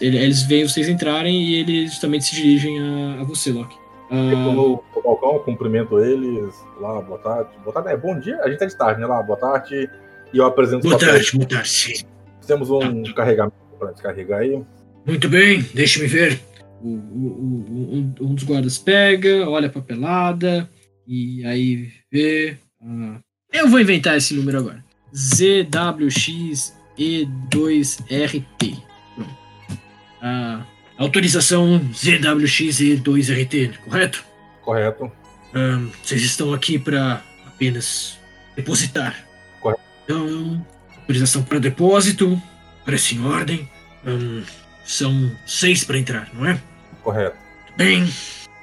eles veem vocês entrarem e eles também se dirigem a, a você, Loki. Ah, eu tô no balcão, cumprimento eles. Lá, boa tarde. Boa tarde, é bom dia. A gente tá de tarde, né? Lá, boa tarde. E eu apresento Boa tarde, boa tarde. Temos um tá. carregamento para descarregar aí. Muito bem, deixe-me ver. O, o, o, um, dos guardas pega, olha a papelada e aí vê. Ah, eu vou inventar esse número agora. ZWX E2RT a autorização ZWXE2RT, correto? Correto. Vocês estão aqui para apenas depositar. Correto. Então, autorização para depósito, parece em ordem. Um, são seis para entrar, não é? Correto. Bem,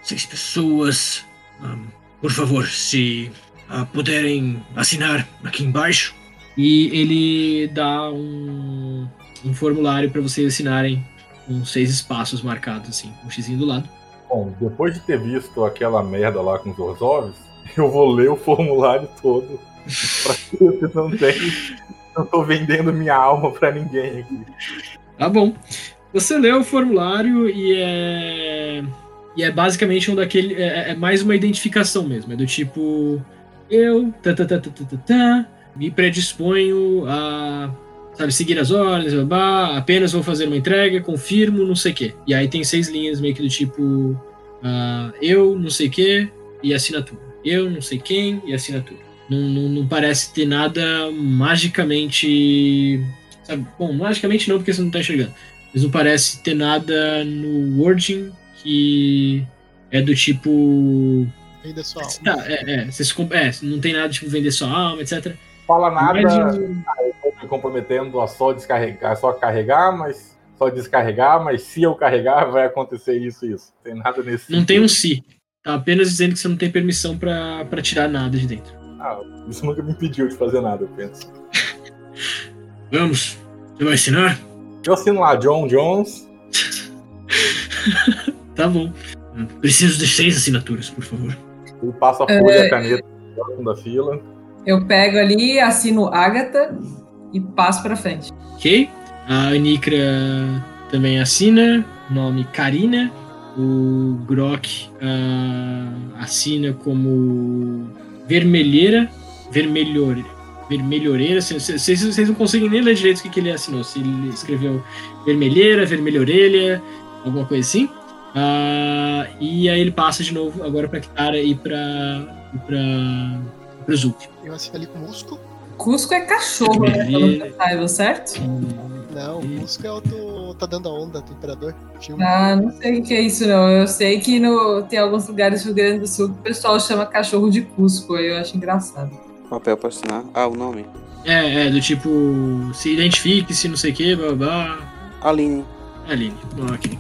seis pessoas. Um, por favor, se uh, puderem assinar aqui embaixo. E ele dá um, um formulário para vocês assinarem com seis espaços marcados, assim, um xizinho do lado. Bom, depois de ter visto aquela merda lá com os Orzovs, eu vou ler o formulário todo. pra se não tem. Não tô vendendo minha alma pra ninguém aqui. Tá bom. Você lê o formulário e é. E é basicamente um daquele. É, é mais uma identificação mesmo. É do tipo. Eu. Tá, tá, tá, me predisponho a. Sabe, seguir as ordens, blá, blá, apenas vou fazer uma entrega, confirmo, não sei o quê. E aí tem seis linhas meio que do tipo. ah, eu, não sei o quê, e assinatura. Eu, não sei quem, e assinatura. Não, não, não parece ter nada magicamente. Sabe? Bom, magicamente não, porque você não tá enxergando. Mas não parece ter nada no wording que é do tipo. Ainda sua alma. Tá, é, é, você se é, não tem nada tipo vender sua alma, etc. Fala nada, Mas, comprometendo a só descarregar, só carregar, mas só descarregar, mas se eu carregar, vai acontecer isso e isso. Tem nada nesse não tem um sentido. si. Tá apenas dizendo que você não tem permissão pra pra tirar nada de dentro. Ah, isso nunca me impediu de fazer nada, eu penso. Vamos. Você vai assinar? Eu assino lá, John Jones. Tá bom. Preciso de seis assinaturas, por favor. Ele passa a folha e a caneta da fila. Eu pego ali, assino Agatha e passo pra frente. Ok. A Anicra também assina. Nome Karina. O Grok ah, assina como Vermelheira. Vermelhore, vermelhoreira. Vocês vocês não conseguem nem ler direito o que, que ele assinou. Se ele escreveu Vermelheira, Vermelhorelha, alguma coisa assim. Ah, e aí ele passa de novo agora pra Kitara e pra. e pra. pra Zulk. Eu assino ali com músculo. Cusco é cachorro, né? Saiba, certo? Não, o Cusco é o do. tá dando a onda do Imperador. Filme. Ah, não sei o que é isso, não. Eu sei que no, tem alguns lugares do Rio Grande do Sul que o pessoal chama cachorro de Cusco. Eu acho engraçado. Papel pra assinar. Ah, o nome. É, é, do tipo, se identifique, se não sei o que, blá blá blá. Aline. Aline, bom, ok.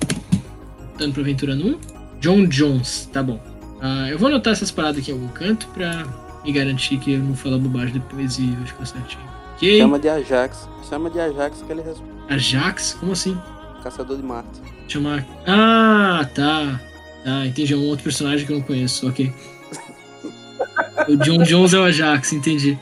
Dando pra aventura 1. John Jones, tá bom. Ah, eu vou anotar essas paradas aqui em algum canto pra me garantir que eu não falo bobagem depois e vai ficar certinho. Ok. Chama de Ajax. Chama de Ajax que ele responde. Ajax? Como assim? Caçador de Marte. Chamar. Ah, tá. Tá, entendi. É um outro personagem que eu não conheço, ok. o John Jones é o Ajax, entendi.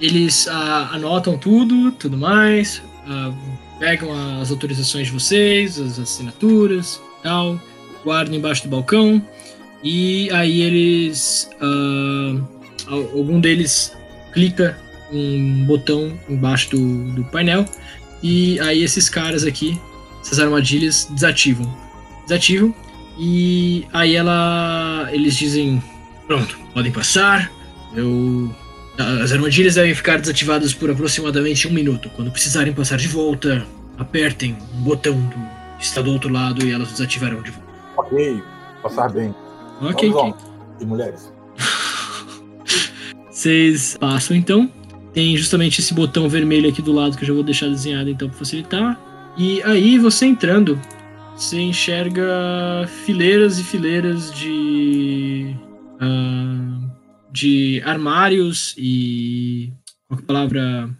Eles ah, anotam tudo, tudo mais, ah, pegam as autorizações de vocês, as assinaturas tal, guardam embaixo do balcão e aí eles. ah, algum deles clica um botão embaixo do, do painel e aí esses caras aqui essas armadilhas desativam. Desativam e aí ela eles dizem, pronto, podem passar. Eu as armadilhas devem ficar desativadas por aproximadamente um minuto. Quando precisarem passar de volta, apertem um botão do que está do outro lado e elas desativarão de volta. Ok, passar bem. Ok, Vamos ok. lá. E mulheres? Vocês passam então. Tem justamente esse botão vermelho aqui do lado que eu já vou deixar desenhado então para facilitar. E aí você entrando, você enxerga fileiras e fileiras de ah, de armários e qual que é a palavra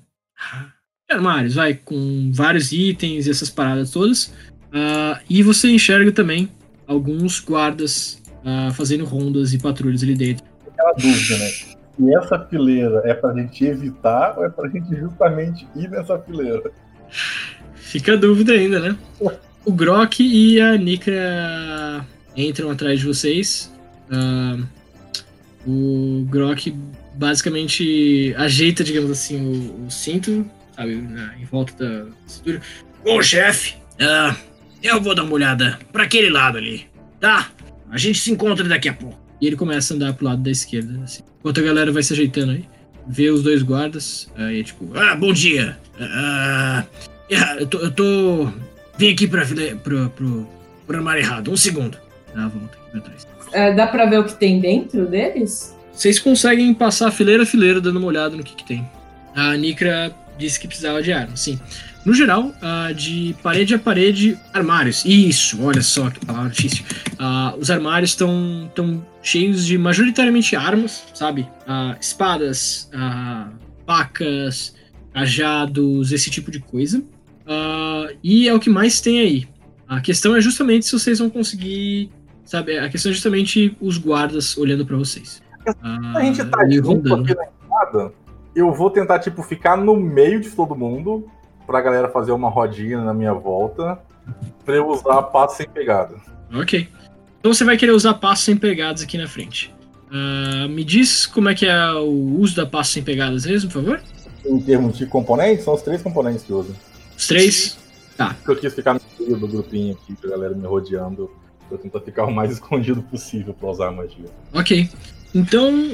armários, vai com vários itens e essas paradas todas. Ah, e você enxerga também alguns guardas ah, fazendo rondas e patrulhas ali dentro. Aquela dúvida, né? E essa fileira é pra gente evitar ou é pra gente justamente ir nessa fileira? Fica a dúvida ainda, né? O Grok e a Nikra entram atrás de vocês. Ah, o Grok basicamente ajeita, digamos assim, o, o cinto, sabe, em volta da cintura. Ô, chefe, ah, eu vou dar uma olhada pra aquele lado ali, tá? A gente se encontra daqui a pouco. E ele começa a andar pro lado da esquerda, assim. Enquanto a galera vai se ajeitando aí. Vê os dois guardas, aí é tipo, ah, bom dia. Ah, ah, eu tô. Eu tô. Vim aqui pra, file- pro, pro, pro armário errado. Um segundo. Dá a volta aqui pra trás. É, dá pra ver o que tem dentro deles? Vocês conseguem passar fileira a fileira dando uma olhada no que, que tem. A Nikra disse que precisava de armas, sim. No geral, ah, de parede a parede, armários. Isso, olha só que palavra difícil. Ah, os armários estão tão cheios de majoritariamente armas, sabe? Ah, espadas, facas, cajados, esse tipo de coisa. E é o que mais tem aí. A questão é justamente se vocês vão conseguir. Sabe, a questão é justamente os guardas olhando pra vocês. A gente tá junto aqui na entrada. Eu vou tentar, tipo, ficar no meio de todo mundo pra galera fazer uma rodinha na minha volta pra eu usar passo sem pegada. Ok. Então você vai querer usar passos sem pegadas aqui na frente. Ah, me diz como é que é o uso da passo sem pegadas mesmo, por favor? Em termos de componentes, são os três componentes que eu uso. Os três? Porque eu quis ficar no meio do grupinho aqui, com a galera me rodeando. Pra tentar ficar o mais escondido possível pra usar a magia. Ok. Então,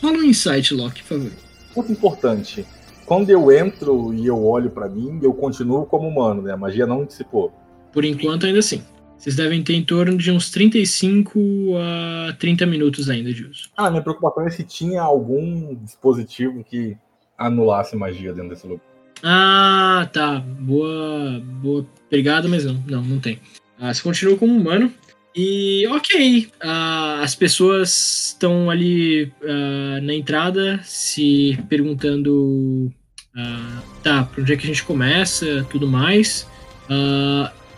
rola um insight, Loki, por favor. Muito importante. Quando eu entro e eu olho pra mim, eu continuo como humano, né? A magia não dissipou. Por enquanto, ainda assim. Vocês devem ter em torno de uns 35 a 30 minutos ainda de uso. Ah, minha preocupação é se tinha algum dispositivo que anulasse magia dentro desse lugar. Ah, tá. Boa, boa pegada, mas não, não, não tem. Ah, você continua como humano. E ok, ah, as pessoas estão ali ah, na entrada se perguntando, ah, tá, pra onde é que a gente começa, tudo mais.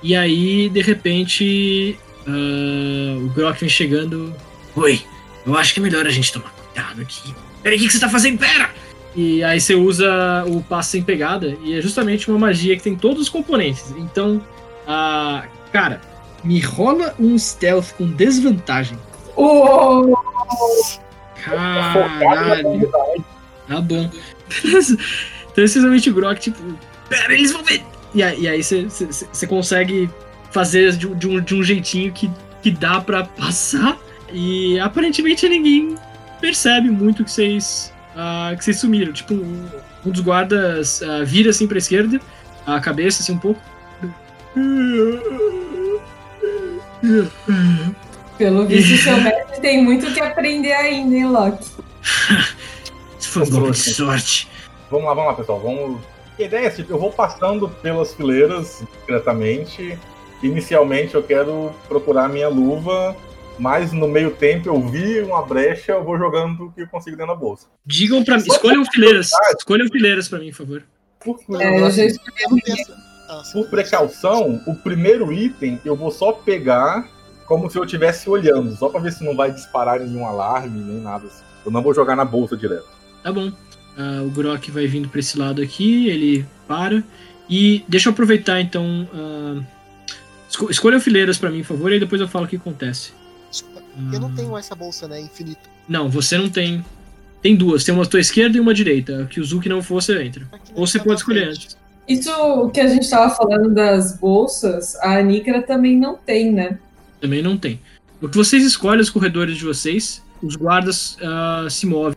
E aí, de repente, o Grok vem chegando. Oi, eu acho que é melhor a gente tomar cuidado aqui. Peraí, o que que você tá fazendo? Pera! E aí você usa o passo sem pegada, e é justamente uma magia que tem todos os componentes. Então, ah, cara, me rola um stealth com desvantagem. Oh, Caralho, tá bom. Então, o Grok, tipo, pera, eles vão ver. E aí, você, consegue fazer de, de um, de um jeitinho que, que dá pra passar. E aparentemente ninguém percebe muito que vocês vocês sumiram. Tipo, um, um dos guardas ah, vira assim pra esquerda, a cabeça assim um pouco. Pelo visto, seu mestre tem muito que aprender ainda, hein, Loki? Isso foi de sorte. Vamos lá, vamos lá, pessoal. Vamos. A ideia é assim, eu vou passando pelas fileiras discretamente. Inicialmente eu quero procurar minha luva, mas no meio tempo eu vi uma brecha, eu vou jogando o que eu consigo dentro da bolsa. Digam pra mim, escolham fileiras. Escolham fileiras pra mim, por favor. Por, É, eu já Eu por precaução, o primeiro item eu vou só pegar como se eu estivesse olhando, só pra ver se não vai disparar nenhum alarme, nem nada assim. Eu não vou jogar na bolsa direto. Tá bom. Ah, o Grok vai vindo pra esse lado aqui, ele para. E deixa eu aproveitar então. ah, esco escolham fileiras pra mim, por favor, e depois eu falo o que acontece. Eu não Ah, tenho essa bolsa, né? Infinito. Não, você não tem. Tem duas, tem uma à tua esquerda e uma à direita. Que o Zuki não for, você entra. Aqui Ou você tá pode escolher frente. antes. Isso que a gente tava falando das bolsas, a Nikra também não tem, né? Também não tem. O que vocês escolhem, os corredores de vocês, os guardas ah, se movem